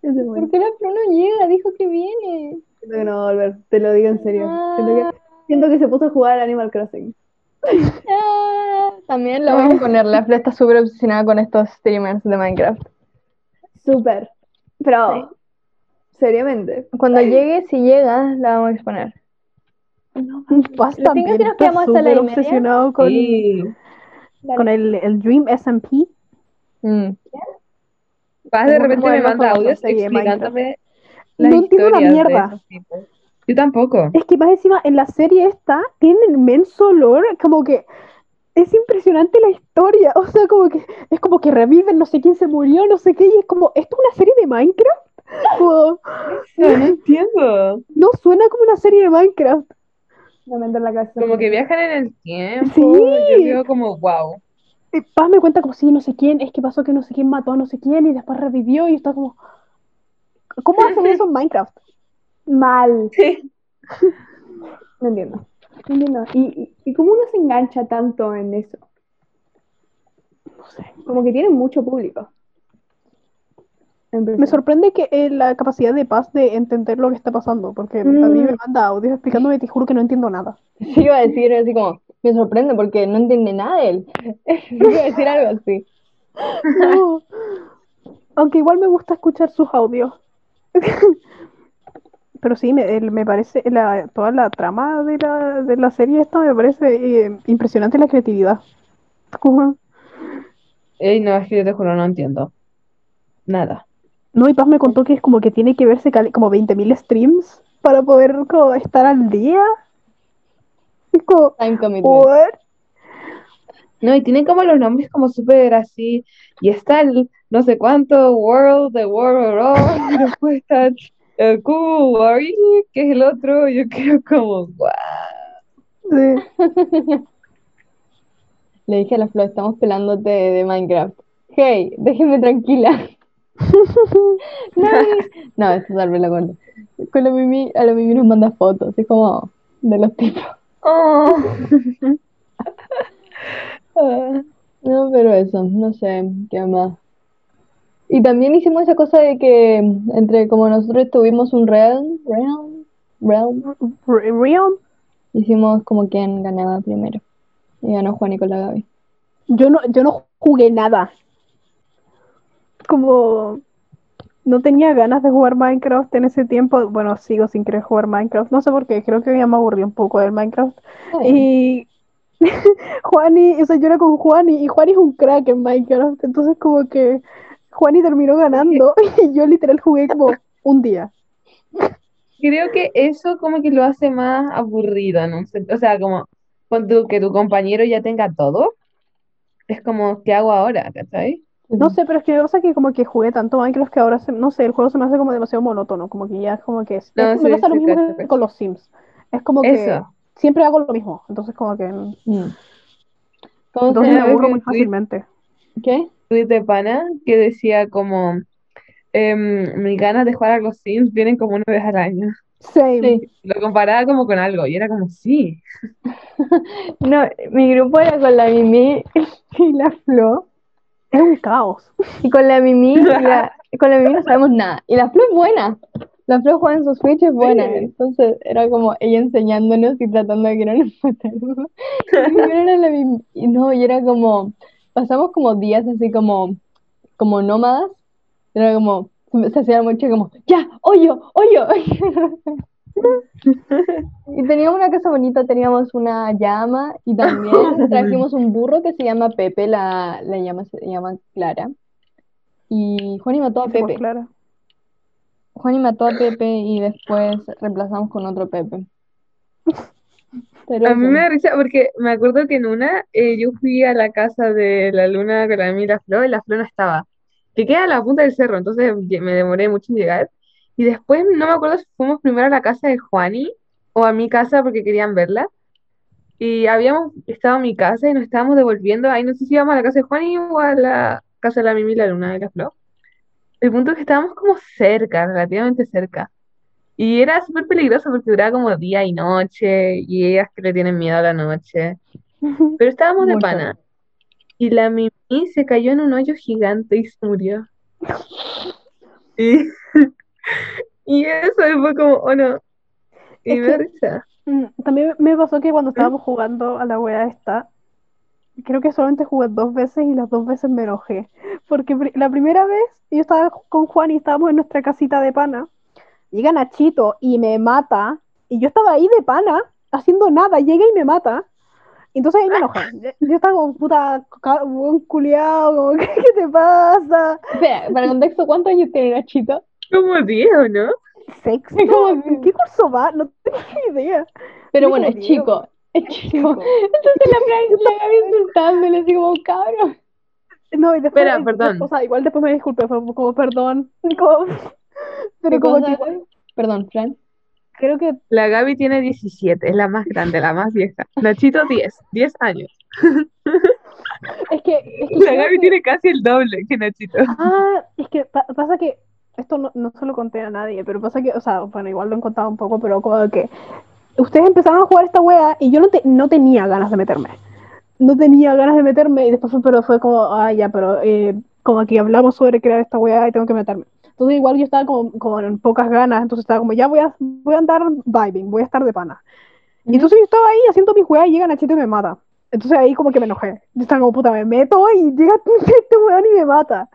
Speaker 2: ¿Por qué la Pro no llega? Dijo que viene.
Speaker 4: Siento que no va a volver, te lo digo en serio. Siento que, siento que se puso a jugar al Animal Crossing.
Speaker 2: También lo voy a poner. La Fle está súper obsesionada con estos streamers de Minecraft.
Speaker 4: Súper. Pero Seriamente.
Speaker 2: Cuando llegue, si llega, la vamos a exponer.
Speaker 5: Vas
Speaker 2: Lo tengo que nos quedamos hasta la
Speaker 5: obsesionado con,
Speaker 7: Sí.
Speaker 5: con el, el Dream SMP.
Speaker 2: Mm.
Speaker 7: Paz de repente me manda audios explicándome
Speaker 5: No entiendo una
Speaker 7: historias de
Speaker 5: mierda.
Speaker 7: esos. Yo tampoco.
Speaker 5: Es que más encima en la serie esta tienen inmenso olor, como que es impresionante la historia, o sea, como que es como que reviven, no sé quién se murió, no sé qué, y es como, ¿esto es una serie de Minecraft? Como,
Speaker 7: No entiendo.
Speaker 5: no suena como una serie de Minecraft.
Speaker 4: No me entra en la.
Speaker 7: Como que viajan en el tiempo.
Speaker 5: Sí.
Speaker 7: Yo digo como, wow.
Speaker 5: Y Paz me cuenta como, sí, no sé quién, es que pasó que no sé quién mató a no sé quién y después revivió y está como, ¿cómo hacen eso en Minecraft?
Speaker 4: Mal.
Speaker 7: Sí.
Speaker 4: No entiendo. No entiendo. ¿Y, y, y cómo uno se engancha tanto en eso?
Speaker 5: No sé.
Speaker 4: Como que tienen mucho público.
Speaker 5: Me sorprende que eh, la capacidad de Paz de entender lo que está pasando, porque a mí me
Speaker 2: Mm.
Speaker 5: manda audios explicándome y te juro que no entiendo nada.
Speaker 2: Sí, iba a decir así como, me sorprende porque no entiende nada de él. iba a decir algo así.
Speaker 5: No. Aunque igual me gusta escuchar sus audios. Pero sí, me, me parece, la, toda la trama de la, de la serie esta me parece eh, impresionante la creatividad.
Speaker 7: Ey, no, es que yo te juro, no entiendo. Nada.
Speaker 5: No, y Paz me contó que es como que tiene que verse como 20.000 streams para poder como estar al día. Es como.
Speaker 7: No, y tienen como los nombres como súper así. Y está el no sé cuánto World, the World, oh, y después está el Warrior, que es el otro. Yo creo como, wow.
Speaker 5: Sí.
Speaker 2: Le dije a la Flo, estamos pelándote de, de Minecraft. Hey, déjenme tranquila. no, no, eso tal vez la corto. Con la Mimi, a la Mimi nos manda fotos, es como de los tipos.
Speaker 7: Oh.
Speaker 2: Ah, No, pero eso, no sé, qué más. Y también hicimos esa cosa de que entre como nosotros tuvimos un realm, realm, realm,
Speaker 5: Re- Real.
Speaker 2: hicimos como quien ganaba primero. Y ganó Juan y con la Gaby.
Speaker 5: Yo no, yo no jugué nada. Como no tenía ganas de jugar Minecraft en ese tiempo. Bueno, sigo sin querer jugar Minecraft. No sé por qué, creo que ya me aburrí un poco del Minecraft. Y Juani, o sea, yo era con Juani y Juani es un crack en Minecraft. Entonces como que Juani terminó ganando y yo literal jugué como un día.
Speaker 7: Creo que eso como que lo hace más aburrido, ¿no? O sea, como con tu- que tu compañero ya tenga todo. Es como, ¿qué hago ahora? ¿Cachai?
Speaker 5: No sé, pero es que me pasa que como que jugué tanto Minecraft que ahora, se- no sé, el juego se me hace como demasiado monótono, como que ya es como que... es-
Speaker 7: No,
Speaker 5: es-
Speaker 7: sí,
Speaker 5: me pasa lo mismo
Speaker 7: cacho,
Speaker 5: que
Speaker 7: cacho.
Speaker 5: con los Sims. Es como que
Speaker 7: Eso.
Speaker 5: siempre hago lo mismo, entonces como que...
Speaker 2: Mm. ¿Cómo se
Speaker 5: Entonces me aburro muy fácilmente.
Speaker 2: ¿Qué?
Speaker 7: Tweet de pana que decía como em, mis ganas de jugar a los Sims vienen como una vez al año.
Speaker 2: Sí.
Speaker 7: Lo comparaba como con algo y era como, sí.
Speaker 2: No, mi grupo era con la Mimi y la Flo.
Speaker 5: Es un caos.
Speaker 2: Y con la Mimi, y la- con la Mimi no sabemos nada. Y la Flo es buena. La Flo juega en su Switch es buena.
Speaker 7: Sí.
Speaker 2: Entonces era como ella enseñándonos y tratando de que no nos Mimi. Y no, y era como, pasamos como días así como, como nómadas. Era como, se hacía mucho como, ya, hoyo, hoyo. Y teníamos una casa bonita, teníamos una llama y también trajimos un burro que se llama Pepe, la, la llama se llama Clara. Y Juani mató a Pepe.
Speaker 5: Clara.
Speaker 2: Juani mató a Pepe y después reemplazamos con otro Pepe. Pero
Speaker 7: A mí me da risa porque me acuerdo que en una eh, yo fui a la casa de la luna con la mí y la Flo y la Flo no estaba. Que queda a la punta del cerro, entonces me demoré mucho en llegar. Y después no me acuerdo si fuimos primero a la casa de Juani o a mi casa porque querían verla. Y habíamos estado en mi casa y nos estábamos devolviendo. Ahí no sé si íbamos a la casa de Juani o a la casa de la Mimi, la luna y la Flo. El punto es que estábamos como cerca, relativamente cerca. Y era súper peligroso porque duraba como día y noche, y ellas que le tienen miedo a la noche. Pero estábamos de pana. Y la Mimi se cayó en un hoyo gigante y se murió. Y, y eso fue como, oh no. Y
Speaker 5: Es
Speaker 7: me
Speaker 5: que-
Speaker 7: risa.
Speaker 5: Mm, También me pasó que cuando estábamos jugando a la wea esta, creo que solamente jugué dos veces y las dos veces me enojé. Porque la primera vez yo estaba con Juan y estábamos en nuestra casita de pana llega Nachito y me mata, y yo estaba ahí de pana, haciendo nada, llega y me mata. Entonces ahí me enojé. Yo estaba como, puta, culiao, como, ¿qué, qué te pasa?
Speaker 2: Espera, para contexto, ¿cuántos años tiene Nachito?
Speaker 7: Como 10, ¿o no?
Speaker 5: ¿Sexto?
Speaker 2: Como que-
Speaker 5: ¿En qué curso va? No tengo ni idea.
Speaker 2: Pero bueno, es
Speaker 5: 10,
Speaker 2: chico. Es chico.
Speaker 5: chico.
Speaker 2: Entonces la Fran la Gaby insultándole así como cabrón.
Speaker 5: No, y después,
Speaker 7: Espera, perdón.
Speaker 5: O sea, igual después me disculpé, fue como, perdón. Como- pero
Speaker 2: ¿Qué
Speaker 5: como que igual,
Speaker 2: Perdón, Fran.
Speaker 5: creo que
Speaker 7: La Gaby tiene 17, es la más grande, la más vieja. Nachito 10, 10 años.
Speaker 5: es que, es que
Speaker 7: La Gaby
Speaker 5: que-
Speaker 7: tiene casi el doble que Nachito.
Speaker 5: Ah, es que pa- pasa que esto no, no se lo conté a nadie, pero pasa que, o sea, bueno, igual lo he contado un poco, pero como que ustedes empezaron a jugar esta wea y yo no, te- no tenía ganas de meterme. No tenía ganas de meterme y después fue, pero fue como, ah, ya, pero eh, como que hablamos sobre crear esta wea y tengo que meterme. Entonces igual yo estaba como en pocas ganas, entonces estaba como, ya voy a, voy a andar vibing, voy a estar de pana. Y entonces yo estaba ahí haciendo mi wea y llega Nachito y me mata. Entonces ahí como que me enojé. Yo estaba como, puta, me meto y llega este weón y me mata.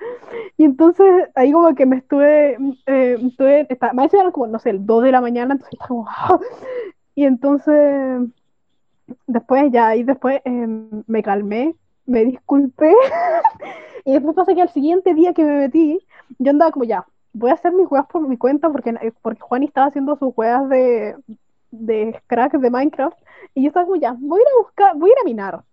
Speaker 5: Y entonces ahí como que me estuve, eh, estuve, está, más eran como, no sé, el 2 de la mañana, entonces estaba como, "Ah". y entonces después ya, ahí después eh, me calmé, me disculpé, y después pasa que al siguiente día que me metí, yo andaba como ya, voy a hacer mis juegas por mi cuenta, porque, porque Juani estaba haciendo sus juegas de, de crack de Minecraft, y yo estaba como ya, voy a ir a buscar, voy a ir a minar.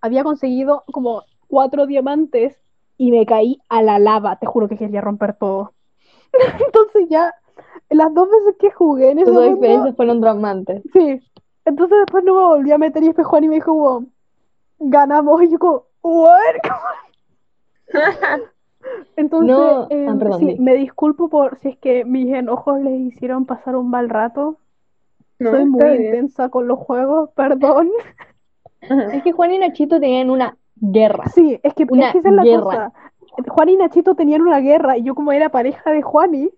Speaker 5: Había conseguido como cuatro diamantes y me caí a la lava, te juro que quería romper todo. Entonces ya, las dos veces que jugué en ese
Speaker 2: Tus experiencias fueron traumantes.
Speaker 5: sí. Entonces después no me volví a meter y después Juan y me dijo como, ganamos, y yo como, what? Entonces,
Speaker 2: No, ah, perdón,
Speaker 5: sí, me disculpo por si es que mis enojos les hicieron pasar un mal rato.
Speaker 7: No,
Speaker 5: Soy muy
Speaker 7: bien.
Speaker 5: intensa con los juegos, perdón.
Speaker 2: Es que Juan y Nachito tenían una guerra.
Speaker 5: Sí, es que,
Speaker 2: Una
Speaker 5: es que esa es la
Speaker 2: guerra.
Speaker 5: cosa. Juan y Nachito tenían una guerra y yo como era pareja de Juani,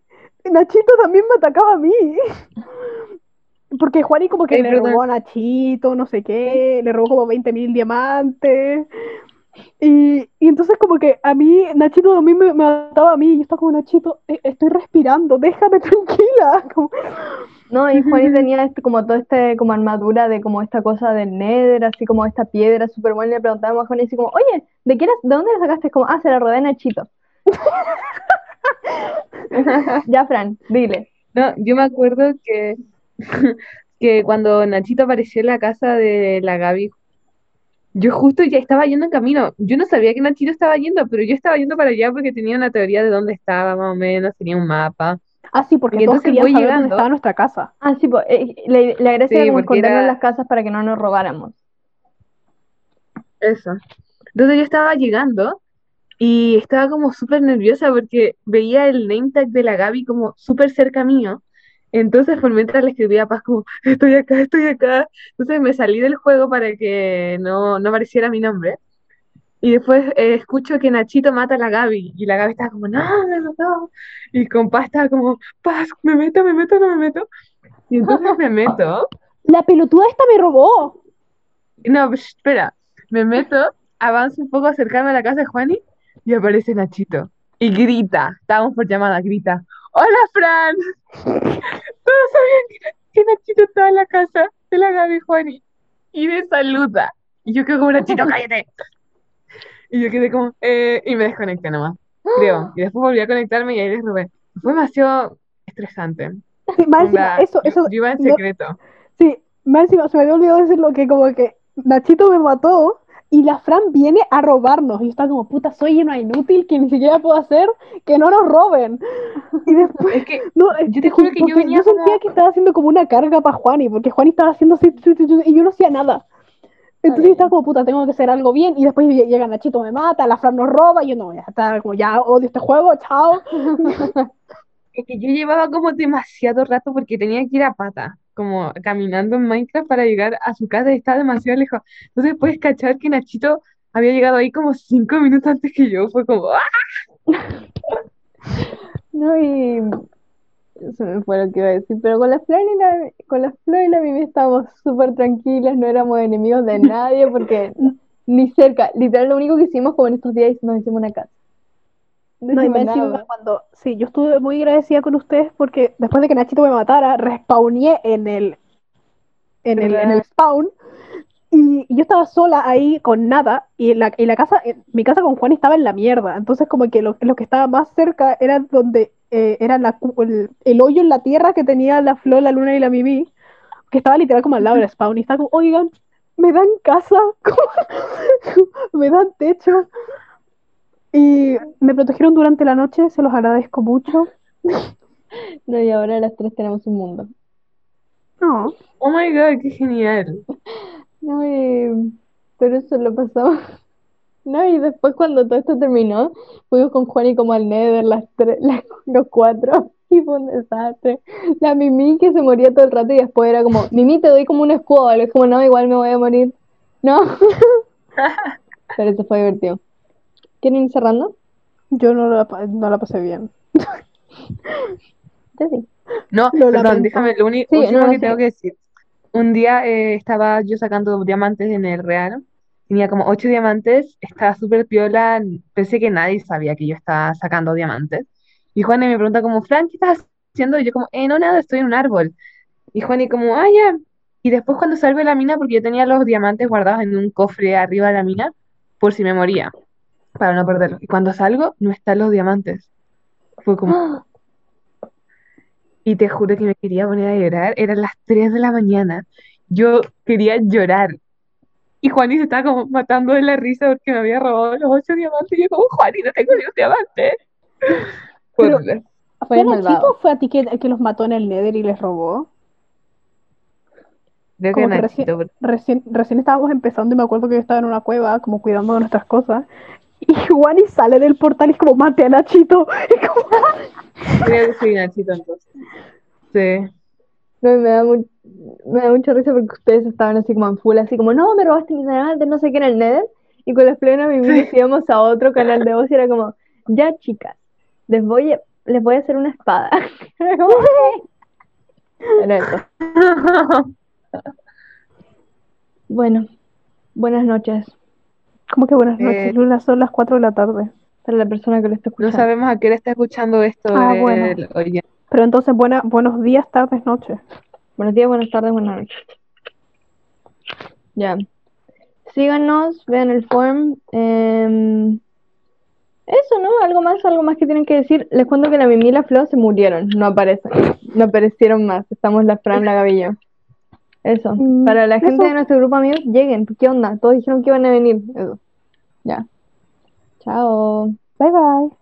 Speaker 5: Nachito también me atacaba a mí. Porque Juani como que le
Speaker 7: perdón.
Speaker 5: robó a Nachito, no sé qué, le robó como 20 mil diamantes. Y, y entonces como que a mí, Nachito también me, me mataba a mí y yo estaba como, Nachito, eh, estoy respirando, déjame tranquila. Como-
Speaker 2: No, y Juan y tenía este, como todo este como armadura de como esta cosa del Nether, así como esta piedra súper buena. Y le preguntábamos a Juan y así como, oye, ¿de qué eras, de dónde la sacaste? Como, ah, se la robé a Nachito. Ya, Fran, dile.
Speaker 7: No, yo me acuerdo que, que cuando Nachito apareció en la casa de la Gaby, yo justo ya estaba yendo en camino. Yo no sabía que Nachito estaba yendo, pero yo estaba yendo para allá porque tenía una teoría de dónde estaba, más o menos, tenía un mapa.
Speaker 5: Ah, sí, porque
Speaker 7: Y
Speaker 5: todos
Speaker 7: entonces
Speaker 5: querían dónde
Speaker 7: llegando.
Speaker 5: estaba nuestra casa.
Speaker 2: Ah, sí, pues, eh, la, la gracia
Speaker 7: Sí,
Speaker 2: era- las casas para que no nos robáramos.
Speaker 7: Eso. Entonces yo estaba llegando y estaba como súper nerviosa porque veía el name tag de la Gaby como súper cerca mío. Entonces por mientras le escribía a Paz como, estoy acá, estoy acá. Entonces me salí del juego para que no, no apareciera mi nombre. Y después eh, escucho que Nachito mata a la Gaby y la Gaby estaba como, no, me mató. Y con Paz estaba como, Paz, me meto, me meto, no me meto. Y entonces me meto.
Speaker 5: La pelotuda esta me robó.
Speaker 7: No, espera, me meto, avanzo un poco acercarme a la casa de Juani y aparece Nachito. Y grita, estábamos por llamada, grita, ¡Hola, Fran! Todos sabían que, Nachito estaba en la casa de la Gaby Juani. Y me saluda. Y yo quedo como, Nachito, cállate. Y yo quedé como, eh, y me desconecté nomás, creo. Y después volví a conectarme y ahí les robé. Fue demasiado estresante.
Speaker 5: Sí, más encima, eso, eso,
Speaker 7: yo iba en
Speaker 5: no-
Speaker 7: secreto.
Speaker 5: Sí, más encima, se me había olvidado decir lo que como que Nachito me mató y la Fran viene a robarnos. Y yo estaba como, puta, soy una inútil que ni siquiera puedo hacer que no nos roben. Y después,
Speaker 7: Es que
Speaker 5: no,
Speaker 7: Yo te juro que yo venía
Speaker 5: sentía
Speaker 7: como-
Speaker 5: que estaba haciendo como una carga para Juani, porque Juani estaba haciendo así, y yo no hacía nada. Entonces yo estaba como, puta, tengo que hacer algo bien. Y después lle- llega Nachito, me mata, la Fran nos roba. Y yo no, ya está, como, ya odio este juego, chao.
Speaker 7: Es que yo llevaba como demasiado rato porque tenía que ir a pata, como caminando en Minecraft para llegar a su casa y estaba demasiado lejos. Entonces puedes cachar que Nachito había llegado ahí como cinco minutos antes que yo. Fue como, ¡ah!
Speaker 2: No, y se me fue lo que iba a decir, pero con la Flor y la, con la Flor y la Mimi estábamos súper tranquilas, no éramos enemigos de nadie, porque ni cerca, literal lo único que hicimos como en estos días nos hicimos una casa.
Speaker 5: No, y más encima cuando, sí, yo estuve muy agradecida con ustedes porque después de que Nachito me matara, respawné en el, en el, en el spawn y, y yo estaba sola ahí con nada y la, y la casa, eh, mi casa con Juan estaba en la mierda, entonces como que lo, lo que estaba más cerca era donde eh, era la, el, el hoyo en la tierra que tenía la Flor, la Luna y la Mimi, que estaba literal como al lado del spawn. Y estaba como, oigan, me dan casa, me dan techo. Y me protegieron durante la noche, se los agradezco mucho.
Speaker 2: No, y ahora las tres tenemos un mundo.
Speaker 5: No,
Speaker 7: Oh my god, qué genial.
Speaker 2: No, y... pero eso lo pasamos. No, y después cuando todo esto terminó, fuimos con Juan y como al Nether, las tres, las- los cuatro, y fue un desastre. La Mimi que se moría todo el rato y después era como, Mimi, te doy como un escudo. Es como, no, igual me voy a morir. No. Pero eso fue divertido. ¿Quieren ir cerrando?
Speaker 5: yo no la, no la pasé bien.
Speaker 2: Yo sí.
Speaker 7: No,
Speaker 5: Lo
Speaker 7: perdón,
Speaker 5: lamento.
Speaker 7: déjame lo uni-
Speaker 2: Sí, no,
Speaker 7: que
Speaker 2: sí.
Speaker 7: tengo que decir. Un día eh, estaba yo sacando diamantes en el Real. Tenía como ocho diamantes, estaba súper piola. Pensé que nadie sabía que yo estaba sacando diamantes. Y Juan me pregunta como, Fran, ¿qué estás haciendo? Y yo como, eh, no, nada, estoy en un árbol. Y Juan y como, ah, ya. Y después cuando salgo de la mina, porque yo tenía los diamantes guardados en un cofre arriba de la mina, por si me moría, para no perderlos. Y cuando salgo, no están los diamantes. Fue como, y te juro que me quería poner a llorar. Eran las 3 de la mañana. Yo quería llorar. Y Juani se estaba como matando de la risa porque me había robado los ocho diamantes. Y yo como, Juani, no tengo ni un diamante. Fue
Speaker 5: Pero-
Speaker 7: horrible.
Speaker 2: Fue
Speaker 5: ¿Fue
Speaker 2: el
Speaker 5: Nachito
Speaker 2: malvado.
Speaker 5: o fue a ti que, que los mató en el Nether y les robó?
Speaker 7: Creo que
Speaker 5: como que
Speaker 7: porque-
Speaker 5: Recién, recién estábamos empezando y me acuerdo que yo estaba en una cueva como cuidando de nuestras cosas. Y Juani sale del portal y es como, mate a Nachito. Y como,
Speaker 7: creo que sí, Nachito entonces. Sí.
Speaker 2: No, y me da, me da mucha risa porque ustedes estaban así como en full, así como, no, me robaste mi diamante, no sé qué en el Nether. Y con las plenas Mimi nos íbamos a otro canal de voz y era como, ya chicas, les voy a, les voy a hacer una espada. Era como, Era eso. Bueno, buenas noches
Speaker 5: como que buenas noches,
Speaker 7: Eh.
Speaker 5: Luna, son las 4 de la tarde.
Speaker 2: para la persona que lo está
Speaker 7: No
Speaker 2: escuchando.
Speaker 7: sabemos a qué hora está escuchando esto
Speaker 5: Ah,
Speaker 7: el
Speaker 5: bueno.
Speaker 7: oyente.
Speaker 5: Pero entonces, buena, buenos días, tardes, noches.
Speaker 2: Buenos días, buenas tardes, buenas noches. Ya. Síganos, vean el form. em, eso, ¿no? Algo más, algo más que tienen que decir. Les cuento que la Mimi y la Flo se murieron, no aparecen, no aparecieron más. Estamos la Fran, la yo. Eso.
Speaker 5: Mm,
Speaker 2: Para la gente
Speaker 5: eso.
Speaker 2: de nuestro grupo amigos, lleguen. ¿Qué onda? Todos dijeron que iban a venir. Eso. Ya. Chao.
Speaker 5: Bye bye.